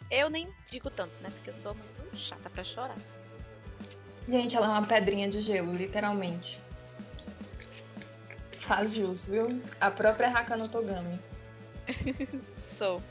Eu nem digo tanto, né? Porque eu sou muito chata pra chorar. Gente, ela é uma pedrinha de gelo, literalmente. Faz jus, viu? A própria Hakano Togami. Sou.